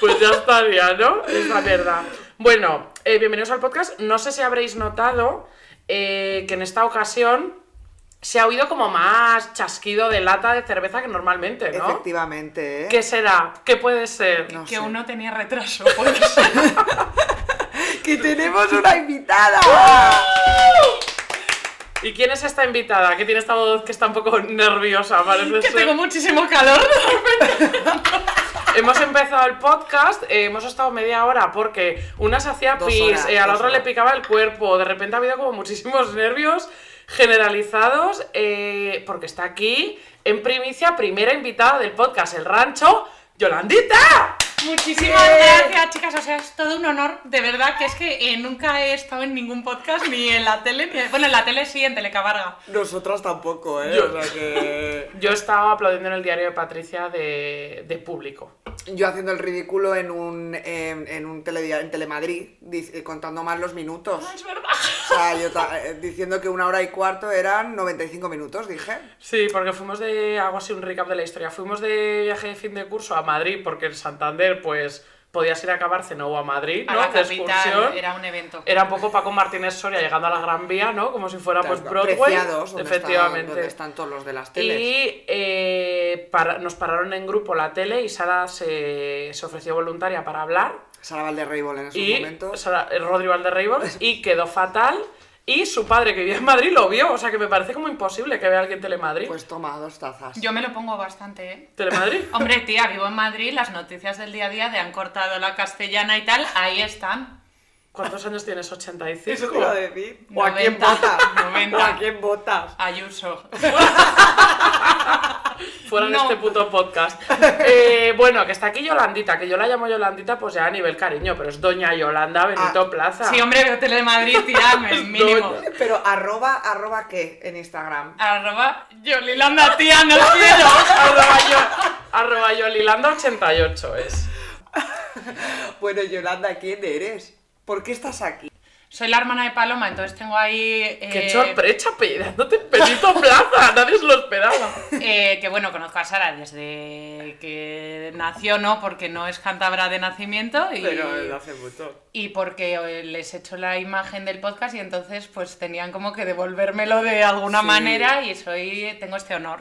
Pues ya estaría, ¿no? Es la verdad. Bueno, eh, bienvenidos al podcast. No sé si habréis notado eh, que en esta ocasión se ha oído como más chasquido de lata de cerveza que normalmente, ¿no? Efectivamente, ¿eh? ¿Qué será? ¿Qué puede ser? No que sé. uno tenía retraso, puede ser. ¡Que tenemos una invitada! ¿Y quién es esta invitada? Que tiene esta voz que está un poco nerviosa, parece que ser. tengo muchísimo calor. Hemos empezado el podcast, eh, hemos estado media hora porque una se hacía pis, horas, eh, a la otra le picaba el cuerpo, de repente ha habido como muchísimos nervios generalizados eh, porque está aquí en primicia, primera invitada del podcast El Rancho, Yolandita. Muchísimas gracias, chicas. O sea, es todo un honor. De verdad que es que eh, nunca he estado en ningún podcast, ni en la tele, ni... Bueno, en la tele sí, en Telecabarga. Nosotras tampoco, ¿eh? Yo- O sea que... Yo estaba aplaudiendo en el diario de Patricia de, de público. Yo haciendo el ridículo en un, en, en un teledia- en Telemadrid, eh, contando mal los minutos. Es verdad. O sea, yo eh, diciendo que una hora y cuarto eran 95 minutos, dije. Sí, porque fuimos de, hago así un recap de la historia, fuimos de viaje de fin de curso a Madrid porque en Santander pues podías ir a acabar o a Madrid, A ¿no? la capital, excursión. era un evento. Era un poco Paco Martínez Soria llegando a la Gran Vía, ¿no? Como si fuera pues Broadway. Preciados, donde Efectivamente. Están, donde están todos los de las teles. Y eh, para- nos pararon en grupo la tele y Sara se, se ofreció voluntaria para hablar. Sara Valderreibol en esos y momentos. Sara, eh, Rodri Valderreibol y quedó fatal. Y su padre, que vivía en Madrid, lo vio. O sea que me parece como imposible que vea alguien Telemadrid. Pues toma, dos tazas. Yo me lo pongo bastante, ¿eh? ¿Telemadrid? Hombre, tía, vivo en Madrid, las noticias del día a día de han cortado la castellana y tal, ahí están. ¿Cuántos años tienes? ¿85? Eso te iba a decir. ¿O a 90, quién votas? 90. ¿O a quién votas? Ayuso. Fuera de No. este puto podcast. Eh, bueno, que está aquí Yolandita, que yo la llamo Yolandita pues ya a nivel cariño, pero es Doña Yolanda Benito Ah, Plaza. Sí, hombre, veo Telemadrid, tía, el mínimo. Pero arroba, arroba qué en Instagram. Arroba Yolilanda, tía, no quiero. arroba, yo, arroba Yolilanda88 es. Bueno, Yolanda, ¿quién eres? ¿Por qué estás aquí? Soy la hermana de Paloma, entonces tengo ahí... ¡Qué eh, sorpresa, apellidándote Benito Plaza! Nadie se lo esperaba. eh, que bueno, conozco a Sara desde que nació, ¿no? Porque no es cántabra de nacimiento y, hace mucho. y porque eh, les he hecho la imagen del podcast y entonces pues tenían como que devolvérmelo de alguna Sí. manera y soy tengo este honor.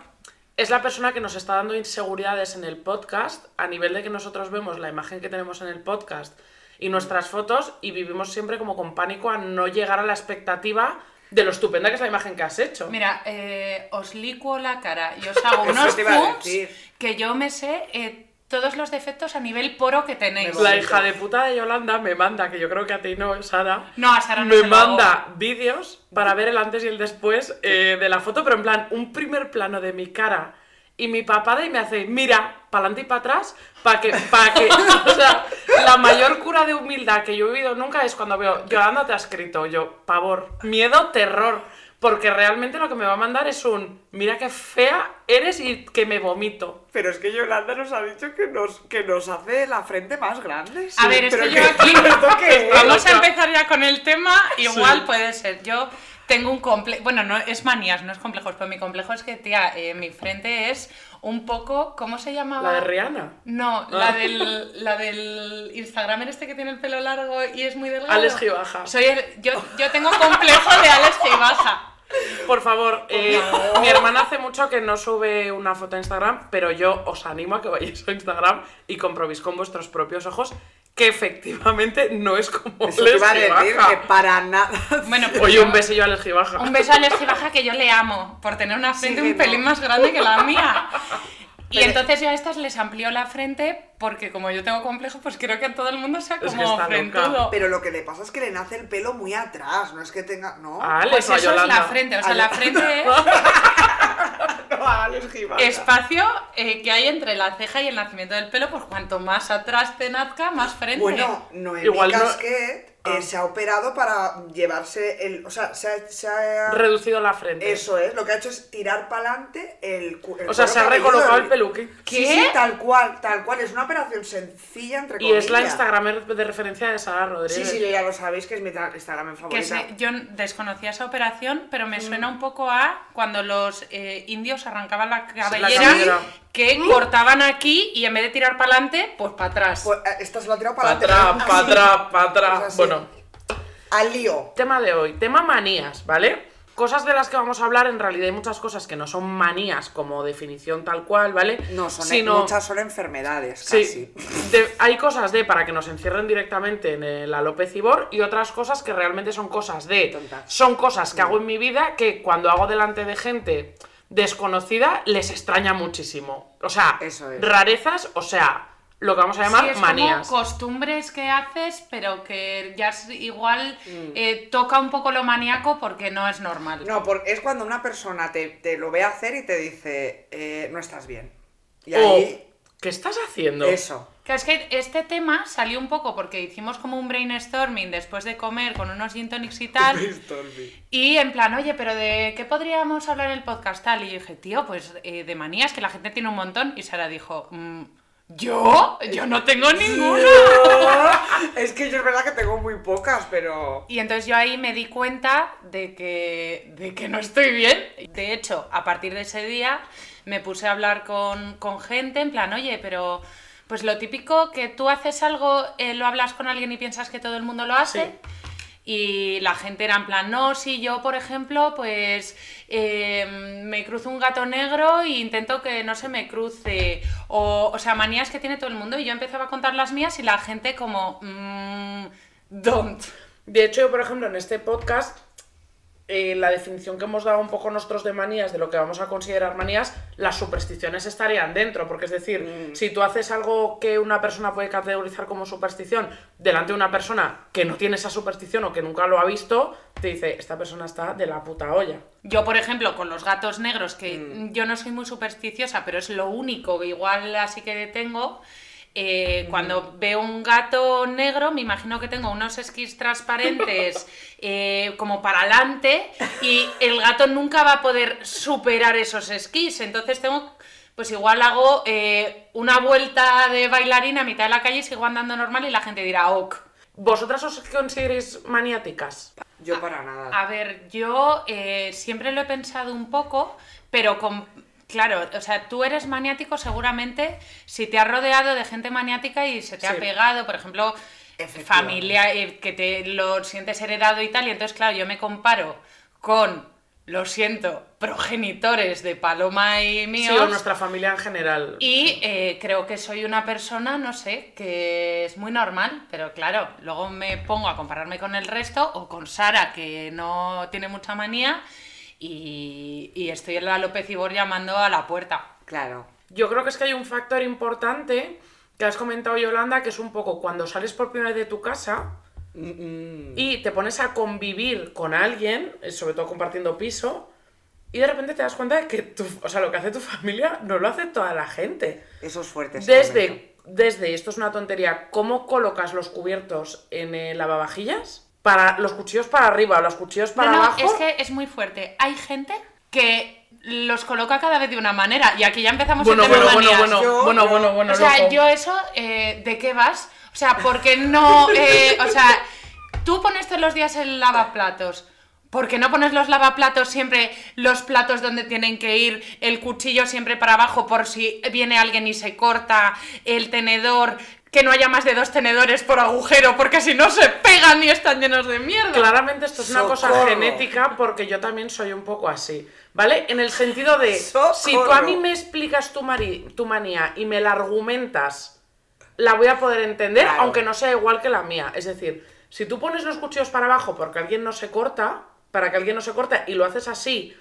Es la persona que nos está dando inseguridades en el podcast a nivel de que nosotros vemos la imagen que tenemos en el podcast y nuestras fotos y vivimos siempre como con pánico a no llegar a la expectativa de lo estupenda que es la imagen que has hecho. Mira, eh, os licuo la cara y os hago unos zooms que yo me sé eh, todos los defectos a nivel poro que tenéis. La hija de puta de Yolanda me manda, que yo creo que a ti no, Sara. No, a Sara no me manda vídeos para ver el antes y el después eh, de la foto, pero en plan, un primer plano de mi cara y mi papada y me hace, mira, para adelante y para atrás, para que, para que, o sea, la mayor cura de humildad que yo he vivido nunca es cuando veo, Yolanda te ha escrito, yo, pavor, miedo, terror, porque realmente lo que me va a mandar es un, mira qué fea eres y que me vomito. Pero es que Yolanda nos ha dicho que nos, que nos hace la frente más grande. A ver, es que yo aquí-. Vamos a empezar ya con el tema. Igual Sí. puede ser. Yo tengo un complejo. Bueno, no es manías, no es complejos, pero mi complejo es que, tía, eh, mi frente es un poco. ¿Cómo se llamaba? La de Rihanna. No, Ah. la del, la del Instagramer este que tiene el pelo largo y es muy delgado. Alex Gibaja. Soy el- yo, yo tengo complejo de Alex Gibaja. Por favor, eh, mi hermana hace mucho que no sube una foto a Instagram, pero yo os animo a que vayáis a Instagram y comprobéis con vuestros propios ojos que efectivamente no es como Eso Alex iba a decir que para nada. Bueno, pues Oye, yo- un besillo a Alex Gibaja. Un beso a Alex Gibaja que yo le amo por tener una frente Sí, un no. pelín más grande que la mía. Y entonces yo a estas les amplío la frente porque como yo tengo complejo, pues quiero que todo el mundo sea Es que como loca. frentudo. Pero lo que le pasa es que le nace el pelo muy atrás, no es que tenga. No. A Alex Pues a eso es la frente, o sea, Ale- la frente es No, Alex espacio eh, que hay entre la ceja y el nacimiento del pelo, pues cuanto más atrás te nazca, más frente. Bueno, Noemí Igual no- Eh, Ah. se ha operado para llevarse el. O sea, se ha. se ha- Reducido la frente. Eso es, lo que ha hecho es tirar para adelante el, el O sea, se ha recolocado el peluque. ¿Qué? sí, tal cual, tal cual. Es una operación sencilla, entre Y comillas. es la Instagramer de referencia de Sara Rodríguez. Sí, sí, ya lo sabéis que es mi Instagram Que favorita. se- yo desconocía esa operación, pero Mm. me suena un poco a cuando los eh, indios arrancaban la la cabellera, que cortaban aquí y en vez de tirar para adelante, pues para atrás. Pues, eh, esta se lo ha tirado para Para atrás, para atrás, para atrás. así. Bueno, Al lío. tema de hoy, tema manías, ¿vale? Cosas de las que vamos a hablar, en realidad hay muchas cosas que no son manías como definición tal cual, ¿vale? No, son Sino- muchas son enfermedades, casi. Sí, de- hay cosas de para que nos encierren directamente en el alopecibor y otras cosas que realmente son cosas de... Tontas. Son cosas que hago en mi vida que cuando hago delante de gente desconocida les extraña muchísimo. O sea, Eso es. rarezas, o sea, lo que vamos a llamar Sí, es manías. como costumbres que haces, pero que ya es igual Mm. eh, toca un poco lo maníaco porque no es normal. No, porque es cuando una persona te, te lo ve hacer y te dice, eh, no estás bien. Y O, ahí, ¿qué estás haciendo? eso. Es que este tema salió un poco porque hicimos como un brainstorming después de comer con unos gin tonics y tal. Y en plan, oye, pero ¿de qué podríamos hablar en el podcast tal? Y yo dije, tío, pues eh, de manías, que la gente tiene un montón. Y Sara dijo, "Mm, ¿yo? Yo no tengo ninguna. es que yo es verdad que tengo muy pocas, pero... Y entonces yo ahí me di cuenta de que, de que no estoy bien. De hecho, a partir de ese día me puse a hablar con, con gente en plan, oye, pero pues lo típico que tú haces algo, eh, lo hablas con alguien y piensas que todo el mundo lo hace. Sí. Y la gente era en plan, no, si yo, por ejemplo, pues eh, me cruzo un gato negro e intento que no se me cruce. O, o sea, manías que tiene todo el mundo. Y yo empezaba a contar las mías y la gente como, mm, don't. De hecho, yo, por ejemplo, en este podcast, eh, la definición que hemos dado un poco nosotros de manías, de lo que vamos a considerar manías, las supersticiones estarían dentro. Porque es decir, si tú haces algo que una persona puede categorizar como superstición delante de una persona que no tiene esa superstición o que nunca lo ha visto, te dice, esta persona está de la puta olla. Yo, por ejemplo, con los gatos negros, que yo no soy muy supersticiosa, pero es lo único que igual así que tengo. Eh, Cuando veo un gato negro, me imagino que tengo unos esquís transparentes eh, como para adelante y el gato nunca va a poder superar esos esquís. Entonces tengo, pues igual hago eh, una vuelta de bailarina a mitad de la calle y sigo andando normal y la gente dirá, ok. ¿Vosotras os consideréis maniáticas? Yo para nada. A ver, yo eh, siempre lo he pensado un poco, pero con... Claro, o sea, tú eres maniático seguramente si te has rodeado de gente maniática y se te ha Sí. pegado, por ejemplo, familia, eh, que te lo sientes heredado y tal, y entonces, claro, yo me comparo con, lo siento, progenitores de Paloma y Sí, míos. o nuestra familia en general. Y eh, creo que soy una persona, no sé, que es muy normal, pero claro, luego me pongo a compararme con el resto o con Sara, que no tiene mucha manía, y, y estoy en la López Ibor llamando a la puerta. Claro. Yo creo que es que hay un factor importante que has comentado, Yolanda, que es un poco cuando sales por primera vez de tu casa Mm, y te pones a convivir con alguien, eh, sobre todo compartiendo piso, y de repente te das cuenta de que tu, o sea, lo que hace tu familia no lo hace toda la gente. Eso es fuerte. Desde, desde, esto es una tontería, cómo colocas los cubiertos en el lavavajillas, para los cuchillos para arriba, los cuchillos para no, no, abajo. es que es muy fuerte. Hay gente que los coloca cada vez de una manera, y aquí ya empezamos Bueno, tema bueno, bueno, manías. bueno, Yo- bueno, yo- bueno, bueno, O sea, loco. yo eso, eh, ¿de qué vas? O sea, porque no, eh, o sea, tú pones todos los días el lavaplatos. ¿Por qué no pones los lavaplatos siempre los platos donde tienen que ir, el cuchillo siempre para abajo por si viene alguien y se corta, el tenedor, que no haya más de dos tenedores por agujero, porque si no se pegan y están llenos de mierda? Claramente esto es una cosa genética porque yo también soy un poco así, ¿vale? En el sentido de, Socorro. si tú a mí me explicas tu, mari- tu manía y me la argumentas, la voy a poder entender, Claro. aunque no sea igual que la mía. Es decir, si tú pones los cuchillos para abajo porque alguien no se corta, para que alguien no se corte y lo haces así,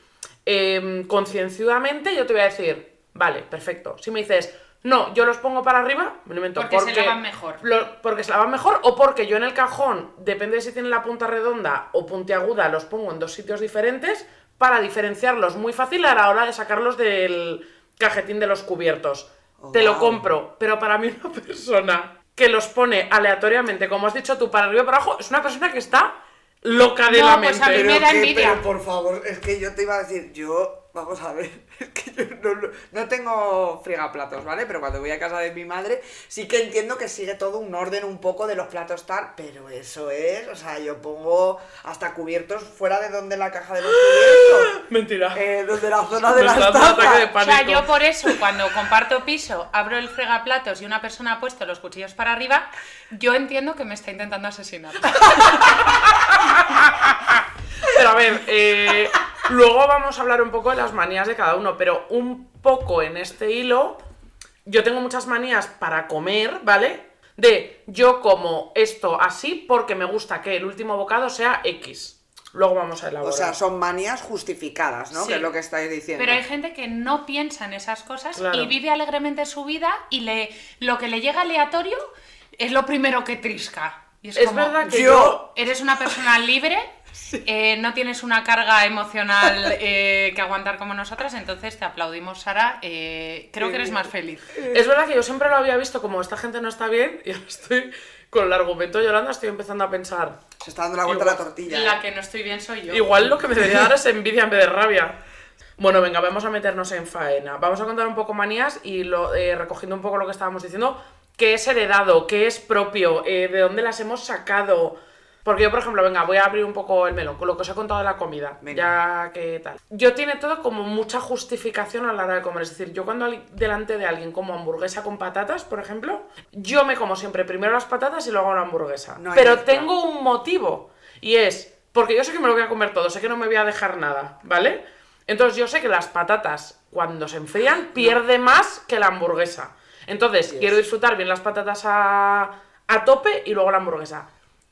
concienzudamente, yo te voy a decir, vale, perfecto. Si me dices, no, yo los pongo para arriba, me lo invento, Porque se lavan mejor. lo- porque se lavan mejor o porque yo en el cajón, depende de si tienen la punta redonda o puntiaguda, los pongo en dos sitios diferentes para diferenciarlos muy fácil a la hora de sacarlos del cajetín de los cubiertos. Oh, Te lo compro, pero para mí una persona que los pone aleatoriamente, como has dicho tú, para arriba y para abajo, es una persona que está loca de No, la pues mente. a mí me da envidia. pero por favor, es que yo te iba a decir, yo vamos a ver, es que yo no, no- tengo frigaplatos, ¿vale? Pero cuando voy a casa de mi madre, sí que entiendo que sigue todo un orden un poco de los platos tal, pero eso es, o sea, yo pongo hasta cubiertos fuera de donde la caja de los cubiertos, Mentira. eh, donde la zona de Me las tazas. O sea, yo por eso, cuando comparto piso, abro el fregaplatos y una persona ha puesto los cuchillos para arriba, yo entiendo que me está intentando asesinar. Pero a ver, eh, luego vamos a hablar un poco de las manías de cada uno, pero un poco en este hilo, yo tengo muchas manías para comer, ¿vale? De yo como esto así porque me gusta que el último bocado sea X. Luego vamos a O elaborar. sea, son manías justificadas, ¿no? Sí. Que es lo que estáis diciendo. Pero hay gente que no piensa en esas cosas Claro. y vive alegremente su vida y le, lo que le llega aleatorio es lo primero que trisca. Y es, es como, verdad que yo... Eres una persona libre, eh, no tienes una carga emocional eh, que aguantar como nosotras, entonces te aplaudimos, Sara. eh, creo que eres más feliz. Es verdad que yo siempre lo había visto como esta gente no está bien y ahora estoy con el argumento Yolanda, estoy empezando a pensar, Se está dando la vuelta a la tortilla. La que no estoy bien soy yo. Igual lo que me debería dar es envidia en vez de rabia. Bueno, venga, vamos a meternos en faena. Vamos a contar un poco manías y lo, eh, recogiendo un poco lo que estábamos diciendo, qué es heredado, qué es propio, eh, de dónde las hemos sacado. Porque yo, por ejemplo, venga, voy a abrir un poco el melón con lo que os he contado de la comida. Venga. Ya que tal. Yo tiene todo como mucha justificación a la hora de comer. Es decir, yo cuando delante de alguien como hamburguesa con patatas, por ejemplo, yo me como siempre primero las patatas y luego la hamburguesa. No Pero tengo un motivo. Y es, porque yo sé que me lo voy a comer todo, sé que no me voy a dejar nada, ¿vale? Entonces yo sé que las patatas, cuando se enfrían, pierde más que la hamburguesa. Entonces, Yes. quiero disfrutar bien las patatas a, a tope y luego la hamburguesa.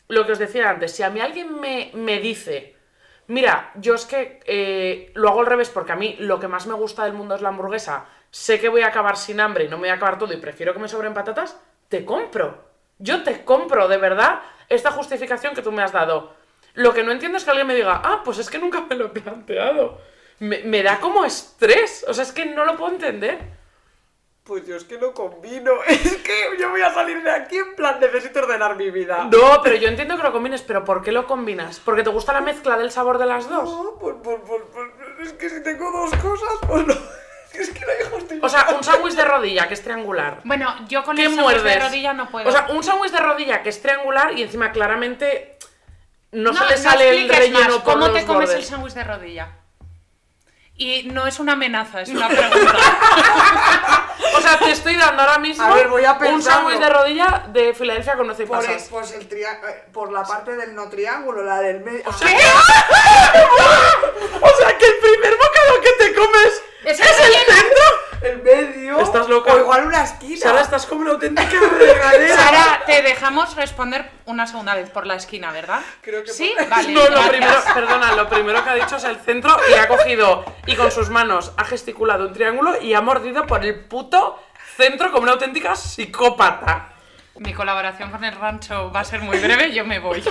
Lo que os decía antes, si a mí alguien me, me dice, mira, yo es que eh, lo hago al revés porque a mí lo que más me gusta del mundo es la hamburguesa, sé que voy a acabar sin hambre y no me voy a acabar todo y prefiero que me sobren patatas, te compro. Yo te compro, de verdad, esta justificación que tú me has dado. Lo que no entiendo es que alguien me diga, ah, pues es que nunca me lo he planteado. Me, me da como estrés, o sea, es que no lo puedo entender. Pues yo es que no combino. Es que yo voy a salir de aquí en plan, necesito ordenar mi vida. No, pero yo entiendo que lo combines, pero ¿por qué lo combinas? ¿Porque te gusta la mezcla del sabor de las dos? No, pues, pues, pues, pues, es que si tengo dos cosas, pues no. Es que no hay justificación. O sea, un sándwich de rodilla que es triangular. Bueno, yo con ¿Qué el sándwich de muerdes? rodilla no puedo. O sea, un sándwich de rodilla que es triangular y encima claramente no, se le no sale el relleno más. por ¿Cómo los te comes el sándwich de rodilla? Y no es una amenaza, es una pregunta. O sea, te estoy dando ahora mismo A ver, voy a un sándwich de rodilla de Filadelfia con y por, el, pasas. pues el tria- eh, por la parte del no triángulo, la del medio. O sea, que el primer bocado que te comes Es es, el el relleno. centro. el medio. Estás loca. O igual una esquina. Sara, estás como una auténtica regadera. Sara, te dejamos responder una segunda vez por la esquina, ¿verdad? Creo que sí, por- vale. No, lo primero, perdona, lo primero que ha dicho es el centro y ha cogido y con sus manos ha gesticulado un triángulo y ha mordido por el puto centro como una auténtica psicópata. Mi colaboración con el rancho va a ser muy breve, yo me voy.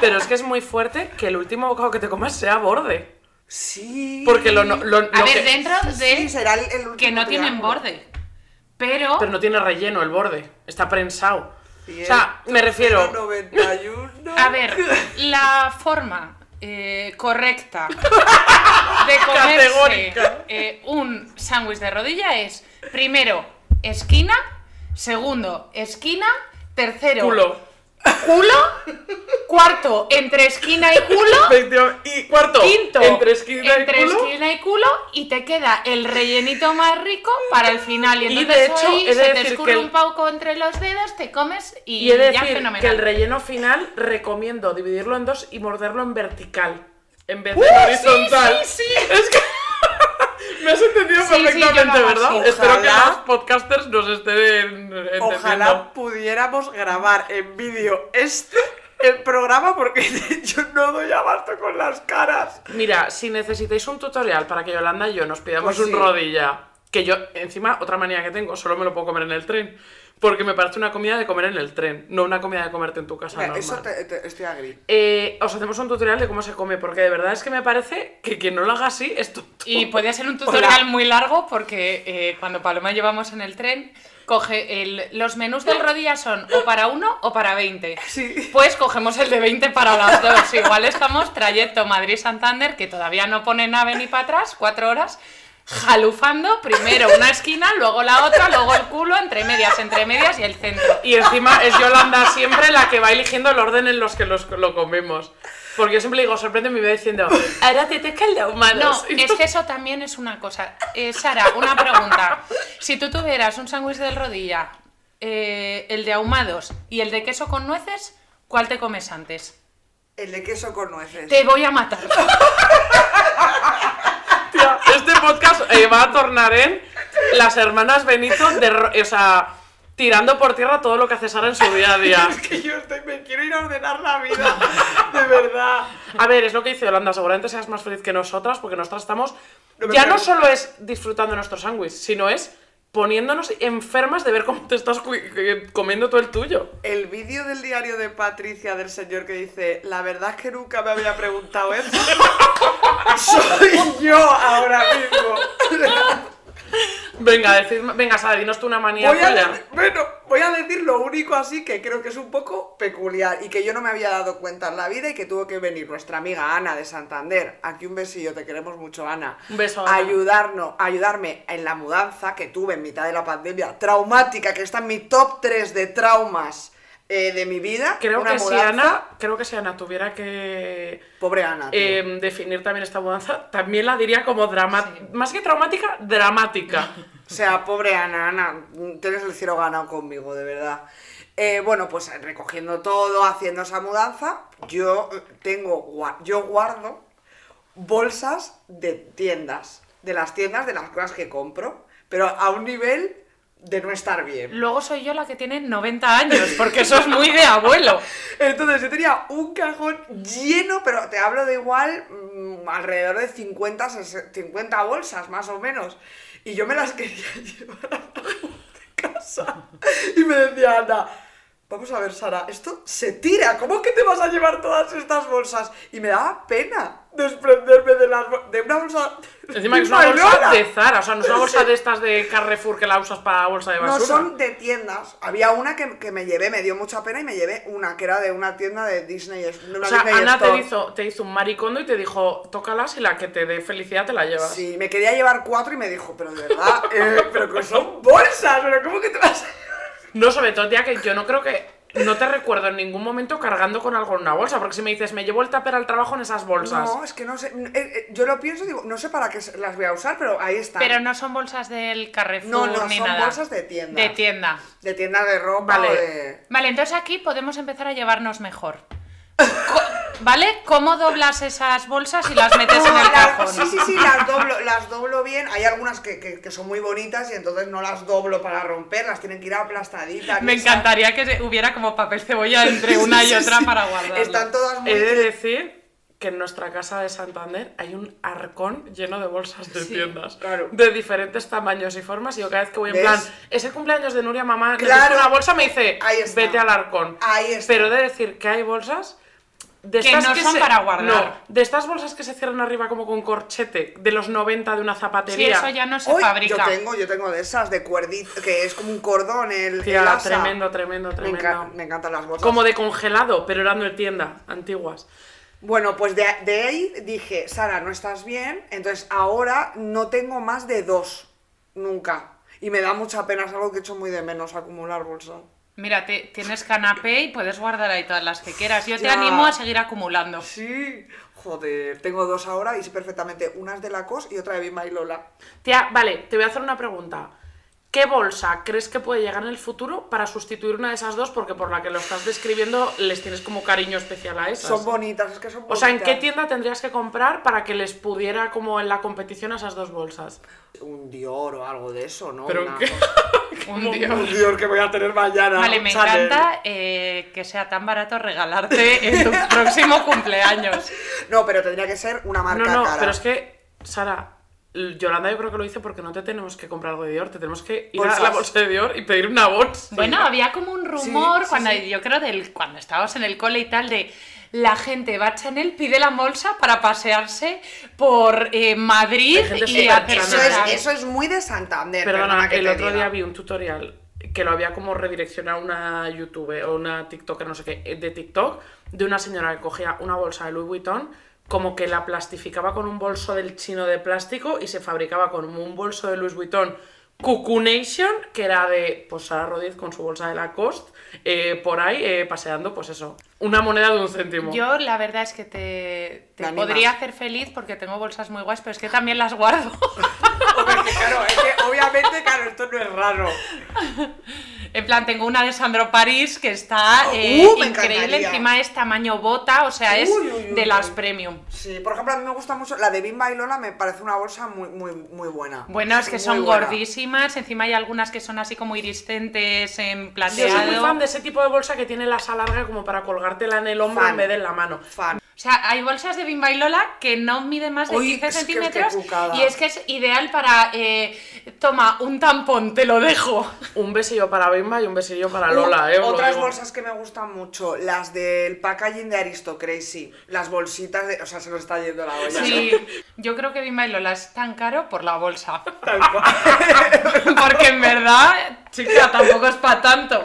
Pero es que es muy fuerte que el último bocado que te comas sea borde. Sí. Porque lo, no- lo- A lo ver, que- dentro de Sí, será el, el último que no tienen triángulo. borde. Pero, Pero no tiene relleno el borde, está prensado. O sea, me refiero. 91. a ver, la forma eh, correcta de comerse Categórica. eh, un sándwich de rodilla es primero esquina, segundo esquina, tercero Culo. Culo, cuarto entre esquina y culo. Y cuarto, quinto entre esquina entre y culo. esquina y culo y te queda el rellenito más rico para el final y Y entonces de hecho, he de se te escurre un poco entre los dedos, te comes y, Y he de ya decir fenomenal. que el relleno final recomiendo dividirlo en dos y morderlo en vertical. En vez de ¡Uh, en sí, horizontal. sí, sí! Es que. Me has entendido Sí, sí, perfectamente, hago ¿verdad? así. Espero que Ojalá- los podcasters nos estén entendiendo. Ojalá pudiéramos grabar en vídeo este el programa porque yo no doy abasto con las caras. Mira, si necesitáis un tutorial para que Yolanda y yo nos pidamos Pues un sí. rodilla Que yo, encima, otra manía que tengo, solo me lo puedo comer en el tren. Porque me parece una comida de comer en el tren, no una comida de comerte en tu casa. Mira, normal. eso te, te- estoy agri. Eh, os hacemos un tutorial de cómo se come, porque de verdad es que me parece que quien no lo haga así es tonto. Y puede ser un tutorial Hola. muy largo porque eh, cuando Paloma llevamos en el tren, coge el, los menús del rodilla son o para uno o para 20. Sí. Pues cogemos el de 20 para las dos. Igual estamos trayecto Madrid-Santander, que todavía no pone nave ni para atrás, cuatro horas, jalufando primero una esquina, luego la otra, luego el culo, entre medias, entre medias y el centro. Y encima es Yolanda siempre la que va eligiendo el orden en los que los, lo comemos. Porque yo siempre digo, sorprende me va diciendo, ahora te toca el de No, humanos. es que eso también es una cosa. Eh, Sara, una pregunta. Si tú tuvieras un sándwich del rodilla, eh, el de ahumados y el de queso con nueces, ¿cuál te comes antes? El de queso con nueces. Te voy a matar. Podcast eh, va a tornar en las hermanas Benito, de, o sea, tirando por tierra todo lo que hace Sara en su día a día. Es que yo estoy, me quiero ir a ordenar la vida. De verdad. A ver, es lo que dice Yolanda, seguramente seas más feliz que nosotras, porque nosotras estamos. No Ya no solo es disfrutando de nuestro sándwich, sino es poniéndonos enfermas de ver cómo te estás eh, comiendo todo el tuyo. El vídeo del diario de Patricia del señor que dice, la verdad es que nunca me había preguntado eso. Soy yo ahora mismo. Venga, decidme- venga, Sara, dinos tú una manía Voy a, decir, bueno, voy a decir lo único así que creo que es un poco peculiar y que yo no me había dado cuenta en la vida y que tuvo que venir nuestra amiga Ana de Santander. Aquí un besillo, te queremos mucho, Ana. Un beso, Ana. ayudarnos, ayudarme en la mudanza que tuve en mitad de la pandemia, traumática, que está en mi top 3 de traumas eh, de mi vida. Creo una que si. Ana, creo que si Ana tuviera que Pobre Ana. eh, definir también esta mudanza, también la diría como dramática, más que traumática, dramática. O sea, pobre Ana, Ana, tienes el cielo ganado conmigo, de verdad. Eh, bueno, pues recogiendo todo, haciendo esa mudanza, yo tengo, yo guardo bolsas de tiendas, de las tiendas de las cosas que compro, pero a un nivel de no estar bien. Luego soy yo la que tiene 90 años, porque eso es muy de abuelo. Entonces yo tenía un cajón lleno, pero te hablo de igual mm, alrededor de 50, 60, 50 bolsas más o menos. Y yo me las quería llevar a casa. Y me decía Ana, vamos a ver Sara, esto se tira, ¿cómo que te vas a llevar todas estas bolsas? Y me daba pena desprenderme de, las, de una bolsa... Encima que es una bolsa de Zara, o sea, no es una bolsa de estas de Carrefour que la usas para bolsa de No basura. son de tiendas. Había una que, que me llevé, me dio mucha pena y me llevé una que era de una tienda de Disney. de una O sea, Disney Ana te hizo, te hizo un maricondo y te dijo, tócalas y la que te dé felicidad te la llevas. Sí, me quería llevar cuatro y me dijo, pero de verdad, eh, pero que son bolsas, pero ¿cómo que te vas a No, sobre todo, tía, que yo no creo que. No te recuerdo en ningún momento cargando con algo en una bolsa, porque si me dices, me llevo el tupper al trabajo en esas bolsas. No, es que no sé, eh, eh, yo lo pienso y digo, no sé para qué las voy a usar, pero ahí están. Pero no son bolsas del Carrefour No, no, ni son nada. bolsas de tienda. De tienda. De tiendas de ropa Vale. o de... Vale, entonces aquí podemos empezar a llevarnos mejor. ¿Vale? ¿Cómo doblas esas bolsas y las metes en el cajón? Sí, sí, sí, las doblo, las doblo bien. Hay algunas que, que- que son muy bonitas y entonces no las doblo para romper, las tienen que ir aplastaditas. Me encantaría que hubiera como papel cebolla entre una y otra sí. para guardarlo. Están todas muy... He de decir que en nuestra casa de Santander hay un arcón lleno de bolsas de Sí, tiendas. claro. De diferentes tamaños y formas. Y yo cada vez que voy en ¿Ves? plan, es el cumpleaños de Nuria, mamá, Claro. necesito una bolsa, me dice, Ahí está. vete al arcón. Ahí está. Pero he de decir que hay bolsas de Que estas no son se- para guardar. No, de estas bolsas que se cierran arriba como con corchete, de los 90 de una Sí, zapatería. eso ya no se Uy, fabrica. Yo tengo, yo tengo de esas de cuerdito, que es como un cordón, el, Tía, el asa. tremendo, tremendo, Me, tremendo. enca- me encantan las bolsas. Como de congelado, pero eran de tienda, antiguas. Bueno, pues de, de ahí dije, Sara, no estás bien, entonces ahora no tengo más de dos, nunca. Y me da mucha pena, es algo que echo muy de menos, acumular bolsas. Mira, te- tienes canapé y puedes guardar ahí todas las que quieras. Yo te Ya. animo a seguir acumulando. Sí, joder, tengo dos ahora y sé perfectamente, una es de Lacoste y otra de Bimba y Lola. Tía, vale, te voy a hacer una pregunta. ¿Qué bolsa crees que puede llegar en el futuro para sustituir una de esas dos? Porque por la que lo estás describiendo les tienes como cariño especial a esas. Son bonitas, es que son o bonitas. sea, ¿en qué tienda tendrías que comprar para que les pudiera como en la competición a esas dos bolsas? Un Dior o algo de eso, ¿no? ¿Pero Una qué? cosa- Un Dios. Un Dior que voy a tener mañana. Vale, me Chanel. encanta eh, que sea tan barato regalarte en tu próximo cumpleaños. No, pero tendría que ser una marca No, no, cara. pero es que, Sara, Yolanda yo creo que lo hice porque no te tenemos que comprar algo de Dior, te tenemos que ir a Bolsas. la bolsa de Dior y pedir una bolsa. Bueno, había como un rumor sí, cuando sí. yo creo del cuando estábamos en el cole y tal de la gente va a Chanel, pide la bolsa para pasearse por eh, Madrid y hacer Eso es, eso es muy de Santander. Perdona, que el te otro diga. día vi un tutorial que lo había como redireccionado una YouTube o una TikToker, no sé qué, eh, de TikTok, de una señora que cogía una bolsa de Louis Vuitton, como que la plastificaba con un bolso del chino de plástico y se fabricaba con un bolso de Louis Vuitton Cuckoo Nation, que era de pues, Sara Rodiz con su bolsa de Lacoste, eh, por ahí eh, paseando, pues eso, una moneda de un céntimo. Yo la verdad es que te, podría hacer feliz porque tengo bolsas muy guays, pero es que también las guardo. Hombre, que claro, es que obviamente, claro, esto no es raro. En plan, tengo una de Sandro París que está Uh, eh, me increíble, encantaría. encima es tamaño bota, o sea, es Uy, uy, uy, de las uy. premium. Sí, por ejemplo, a mí me gusta mucho la de Bimba y Lola, me parece una bolsa muy, muy, muy buena. Bueno, es que Muy son buena. gordísimas, encima hay algunas que son así como iriscentes en Yo plateado. soy muy fan de ese tipo de bolsa que tiene la asa larga como para colgártela en el hombro Fan. en vez de en la mano. Fan. O sea, hay bolsas de Bimba y Lola que no miden más de Uy, 15 es que centímetros y es que es ideal para, eh, toma, un tampón, te lo dejo. Un besillo para Bimba y un besillo para Lola, ¿eh? Otras bolsas que me gustan mucho, las del packaging de Aristocracy, las bolsitas de... O sea, se nos está yendo la olla. Sí, yo creo que Bimba y Lola es tan caro por la bolsa. Tal cual. Porque en verdad, chica, tampoco es para tanto.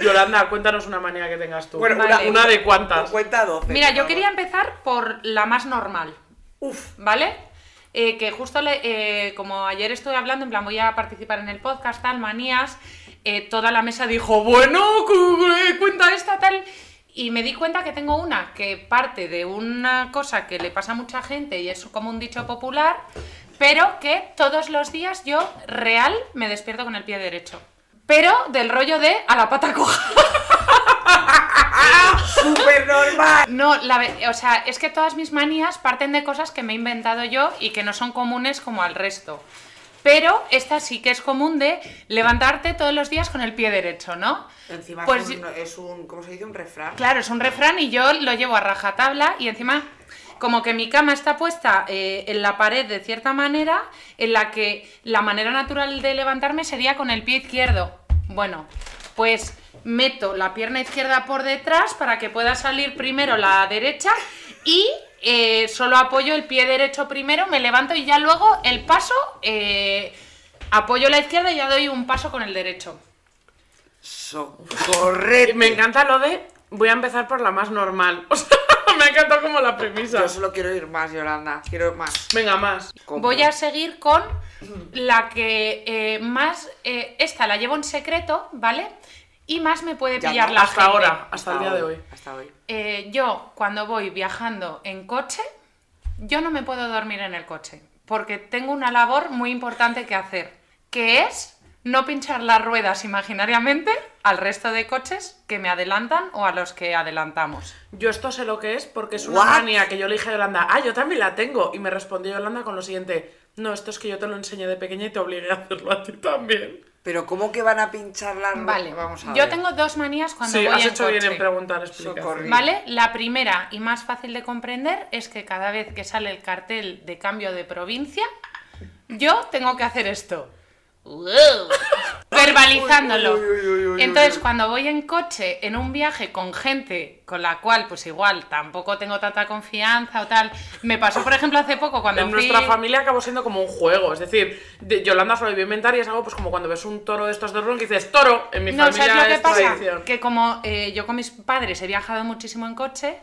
Yolanda, cuéntanos una manía que tengas tú. Bueno, una, Vale. una de cuántas. Cuenta 12. Mira, yo quería empezar por la más normal. Uf, ¿Vale? Eh, que justo le- eh, como ayer estuve hablando, en plan voy a participar en el podcast, tal, manías, eh, toda la mesa dijo, bueno, cu- eh, cuenta esta, tal. Y me di cuenta que tengo una que parte de una cosa que le pasa a mucha gente y es como un dicho popular, pero que todos los días yo, real, me despierto con el pie derecho. Pero del rollo de a la pata coja. súper normal. No, la o sea, es que todas mis manías parten de cosas que me he inventado yo y que no son comunes como al resto. Pero esta sí que es común de levantarte todos los días con el pie derecho, ¿no? Encima Pues es, un, es un, ¿cómo se dice? Un refrán. Claro, es un refrán y yo lo llevo a rajatabla y encima como que mi cama está puesta eh, en la pared de cierta manera en la que la manera natural de levantarme sería con el pie izquierdo. Bueno, pues meto la pierna izquierda por detrás para que pueda salir primero la derecha y eh, solo apoyo el pie derecho primero, me levanto y ya luego el paso, eh, apoyo la izquierda y ya doy un paso con el derecho. Socorrete. Me encanta lo de. Voy a empezar por la más normal. O sea, me ha encantado como la premisa. Yo solo quiero ir más, Yolanda. Quiero más. Venga, más. ¿Cómo? Voy a seguir con la que eh, más. eh, esta la llevo en secreto, ¿vale? Y más me puede Ya pillar no, la hasta gente. ahora. Hasta el día de hoy. Hasta hoy. Eh, yo, cuando voy viajando en coche, yo no me puedo dormir en el coche. Porque tengo una labor muy importante que hacer. Que es no pinchar las ruedas imaginariamente al resto de coches que me adelantan o a los que adelantamos. Yo esto sé lo que es porque es una What? manía que yo le dije a Yolanda, ah, yo también la tengo. Y me respondió Yolanda con lo siguiente, no, esto es que yo te lo enseñé de pequeña y te obligué a hacerlo a ti también. Pero ¿cómo que van a pinchar las ruedas? Vale, Vamos a yo ver. tengo dos manías cuando sí, voy has en hecho coche. bien en preguntar explicación. ¿Vale? La primera y más fácil de comprender es que cada vez que sale el cartel de cambio de provincia, yo tengo que hacer esto. Verbalizándolo. Uy, uy, uy, uy, Entonces, cuando voy en coche, en un viaje con gente con la cual, pues igual, tampoco tengo tanta confianza o tal. Me pasó, por ejemplo, hace poco cuando En fui... nuestra familia acabó siendo como un juego, es decir, de- Yolanda solo iba a inventar y es algo pues como cuando ves un toro de estos de ron que dices toro, en mi No, familia ¿sabes lo que es pasa? tradición. Que como eh, yo con mis padres he viajado muchísimo en coche,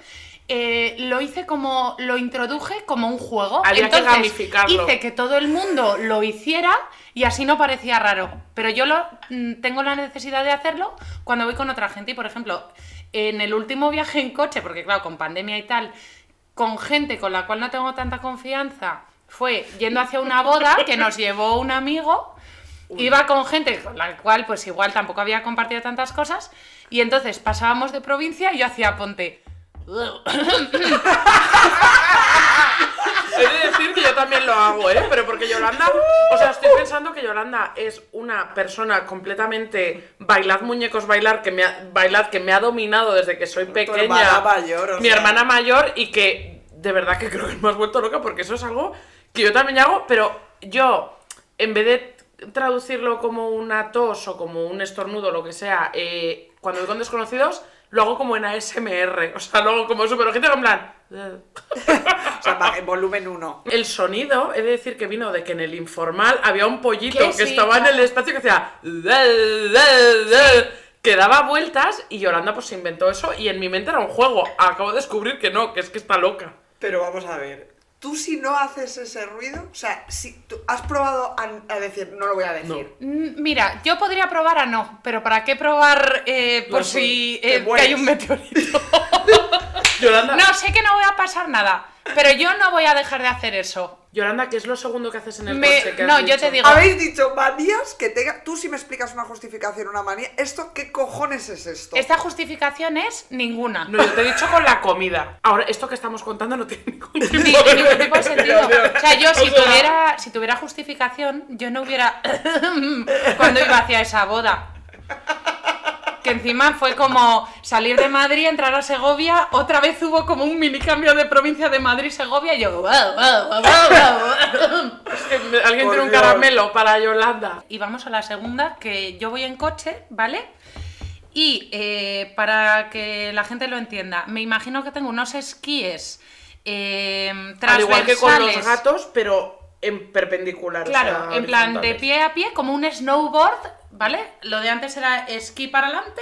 eh, lo hice como, lo introduje como un juego. Había que gamificarlo. hice que todo el mundo lo hiciera y así no parecía raro. Pero yo lo, mm, tengo la necesidad de hacerlo cuando voy con otra gente. Y por ejemplo, en el último viaje en coche, porque claro, con pandemia y tal, con gente con la cual no tengo tanta confianza, fue yendo hacia una boda que nos llevó un amigo. Iba con gente con la cual pues igual tampoco había compartido tantas cosas y entonces pasábamos de provincia y yo hacía ponte. He de decir que yo también lo hago, ¿eh? Pero porque Yolanda, o sea, estoy pensando que Yolanda es una persona completamente bailad muñecos bailar que me ha, bailad que me ha dominado desde que soy pequeña. hermana mayor, o mi sea. hermana mayor y que de verdad que creo que me has vuelto loca porque eso es algo que yo también hago, pero yo, en vez de traducirlo como una tos o como un estornudo, lo que sea, eh, cuando voy con desconocidos, lo hago como en ASMR. O sea, lo hago como súper ojito, en plan. O sea, va- en volumen 1. El sonido, he de decir que vino de que en el informal había un pollito Que que, sí, estaba en el espacio que hacía. Que daba vueltas y Yolanda pues se inventó eso y en mi mente era un juego. Acabo de descubrir que no, que es que está loca. Pero vamos a ver. Tú si no haces ese ruido, o sea, si tú has probado a, a decir, no lo voy a decir. Mm, Mira, yo podría probar a no, pero ¿para qué probar eh, por si te eh, que hay un meteorito? Yolanda, no, sé que no voy a pasar nada, pero yo no voy a dejar de hacer eso. Yolanda, ¿qué es lo segundo que haces en el Me- coche? ¿Qué has no, yo dicho? te digo- Habéis dicho manías que tenga. Tú si me explicas una justificación, una manía, ¿esto qué cojones es esto? Esta justificación es ninguna. No, yo te he dicho con la comida. Ahora, esto que estamos contando no tiene ningún tipo Ni- de ningún tipo de sentido. O sea, yo si O sea- tuviera, si tuviera justificación, yo no hubiera cuando iba hacia esa boda. Que encima fue como salir de Madrid, entrar a Segovia, otra vez hubo como un mini cambio de provincia de Madrid-Segovia y yo... "Wow, wow, wow, wow". Que me- Alguien Por tiene un Dios. caramelo para Yolanda. Y vamos a la segunda, que yo voy en coche, ¿vale? Y eh, para que la gente lo entienda, me imagino que tengo unos esquíes eh, Al igual que con los transversales. gatos, pero en perpendicular. Claro, en plan de pie a pie, como un snowboard, ¿vale? Lo de antes era esquí para adelante,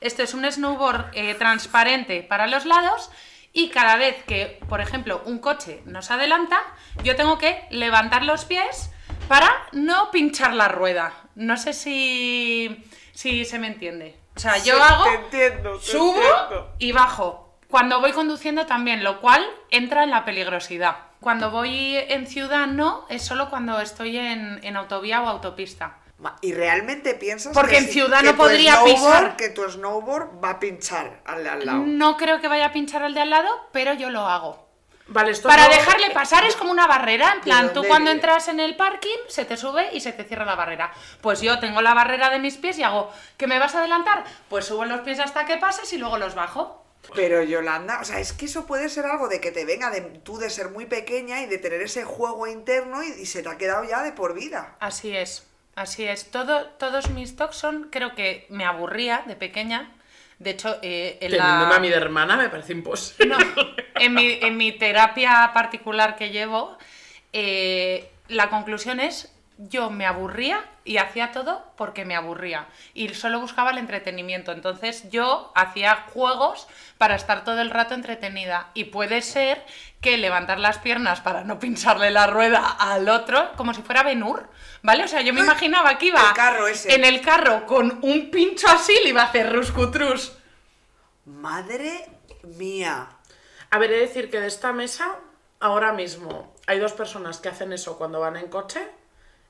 esto es un snowboard eh, transparente para los lados y cada vez que, por ejemplo, un coche nos adelanta, yo tengo que levantar los pies para no pinchar la rueda. No sé si, si se me entiende. O sea, yo Sí, hago, te entiendo, te subo entiendo. y bajo. Cuando voy conduciendo también, lo cual entra en la peligrosidad. Cuando voy en ciudad no, es solo cuando estoy en, en autovía o autopista. ¿Y realmente piensas Porque que en ciudad que no tu podría snowboard- pisar. Que tu snowboard va a pinchar al de al lado. No creo que vaya a pinchar al de al lado, pero yo lo hago. Vale, esto Para no- dejarle pasar es como una barrera, en plan, tú cuando vive? entras en el parking se te sube y se te cierra la barrera. Pues yo tengo la barrera de mis pies y hago, ¿que me vas a adelantar? Pues subo los pies hasta que pases y luego los bajo. Pero Yolanda, o sea, es que eso puede ser algo de que te venga de tú de ser muy pequeña y de tener ese juego interno y, y se te ha quedado ya de por vida. Así es, así es. Todo, todos mis talks son, creo que me aburría de pequeña. De hecho, eh, en Teniendo la... a mi de hermana me parece imposible. No, en mi, en mi terapia particular que llevo, eh, la conclusión es, yo me aburría y hacía todo porque me aburría. Y solo buscaba el entretenimiento. Entonces yo hacía juegos para estar todo el rato entretenida. Y puede ser que levantar las piernas para no pincharle la rueda al otro, como si fuera Benur, ¿vale? O sea, yo me imaginaba que iba El carro ese. en el carro con un pincho así, le iba a hacer ruscutrus. Madre mía. A ver, he de decir que de esta mesa, ahora mismo, hay dos personas que hacen eso cuando van en coche.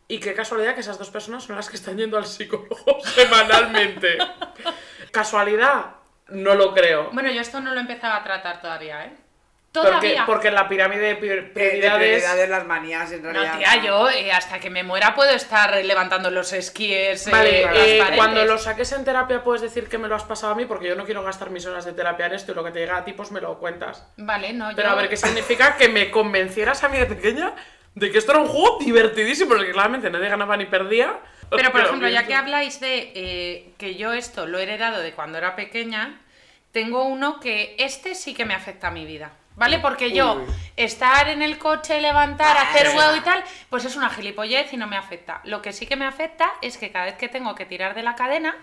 Y qué casualidad que esas dos personas son las que están yendo al psicólogo semanalmente. ¿Casualidad? No lo creo. Bueno, yo esto no lo he empezado a tratar todavía, ¿eh? Porque, Todavía. porque en la pirámide de prior- De, de prioridades. prioridades las manías en realidad. No, tía, yo eh, hasta que me muera puedo estar levantando los esquíes. eh, Vale, eh, cuando lo saques en terapia puedes decir que me lo has pasado a mí porque yo no quiero gastar mis horas de terapia en esto y lo que te llega a ti pues me lo cuentas. Vale, no, Pero yo... a ver, ¿qué significa que me convencieras a mí de pequeña de que esto era un juego divertidísimo, en el que claramente nadie ganaba ni perdía? Pero, por ejemplo, ya que habláis de eh, que yo esto lo he heredado de cuando era pequeña, tengo uno que este sí que me afecta a mi vida. ¿Vale? Porque yo, Uy. estar en el coche, levantar, hacer huevo y tal, pues es una gilipollez y no me afecta. Lo que sí que me afecta es que cada vez que tengo que tirar de la cadena,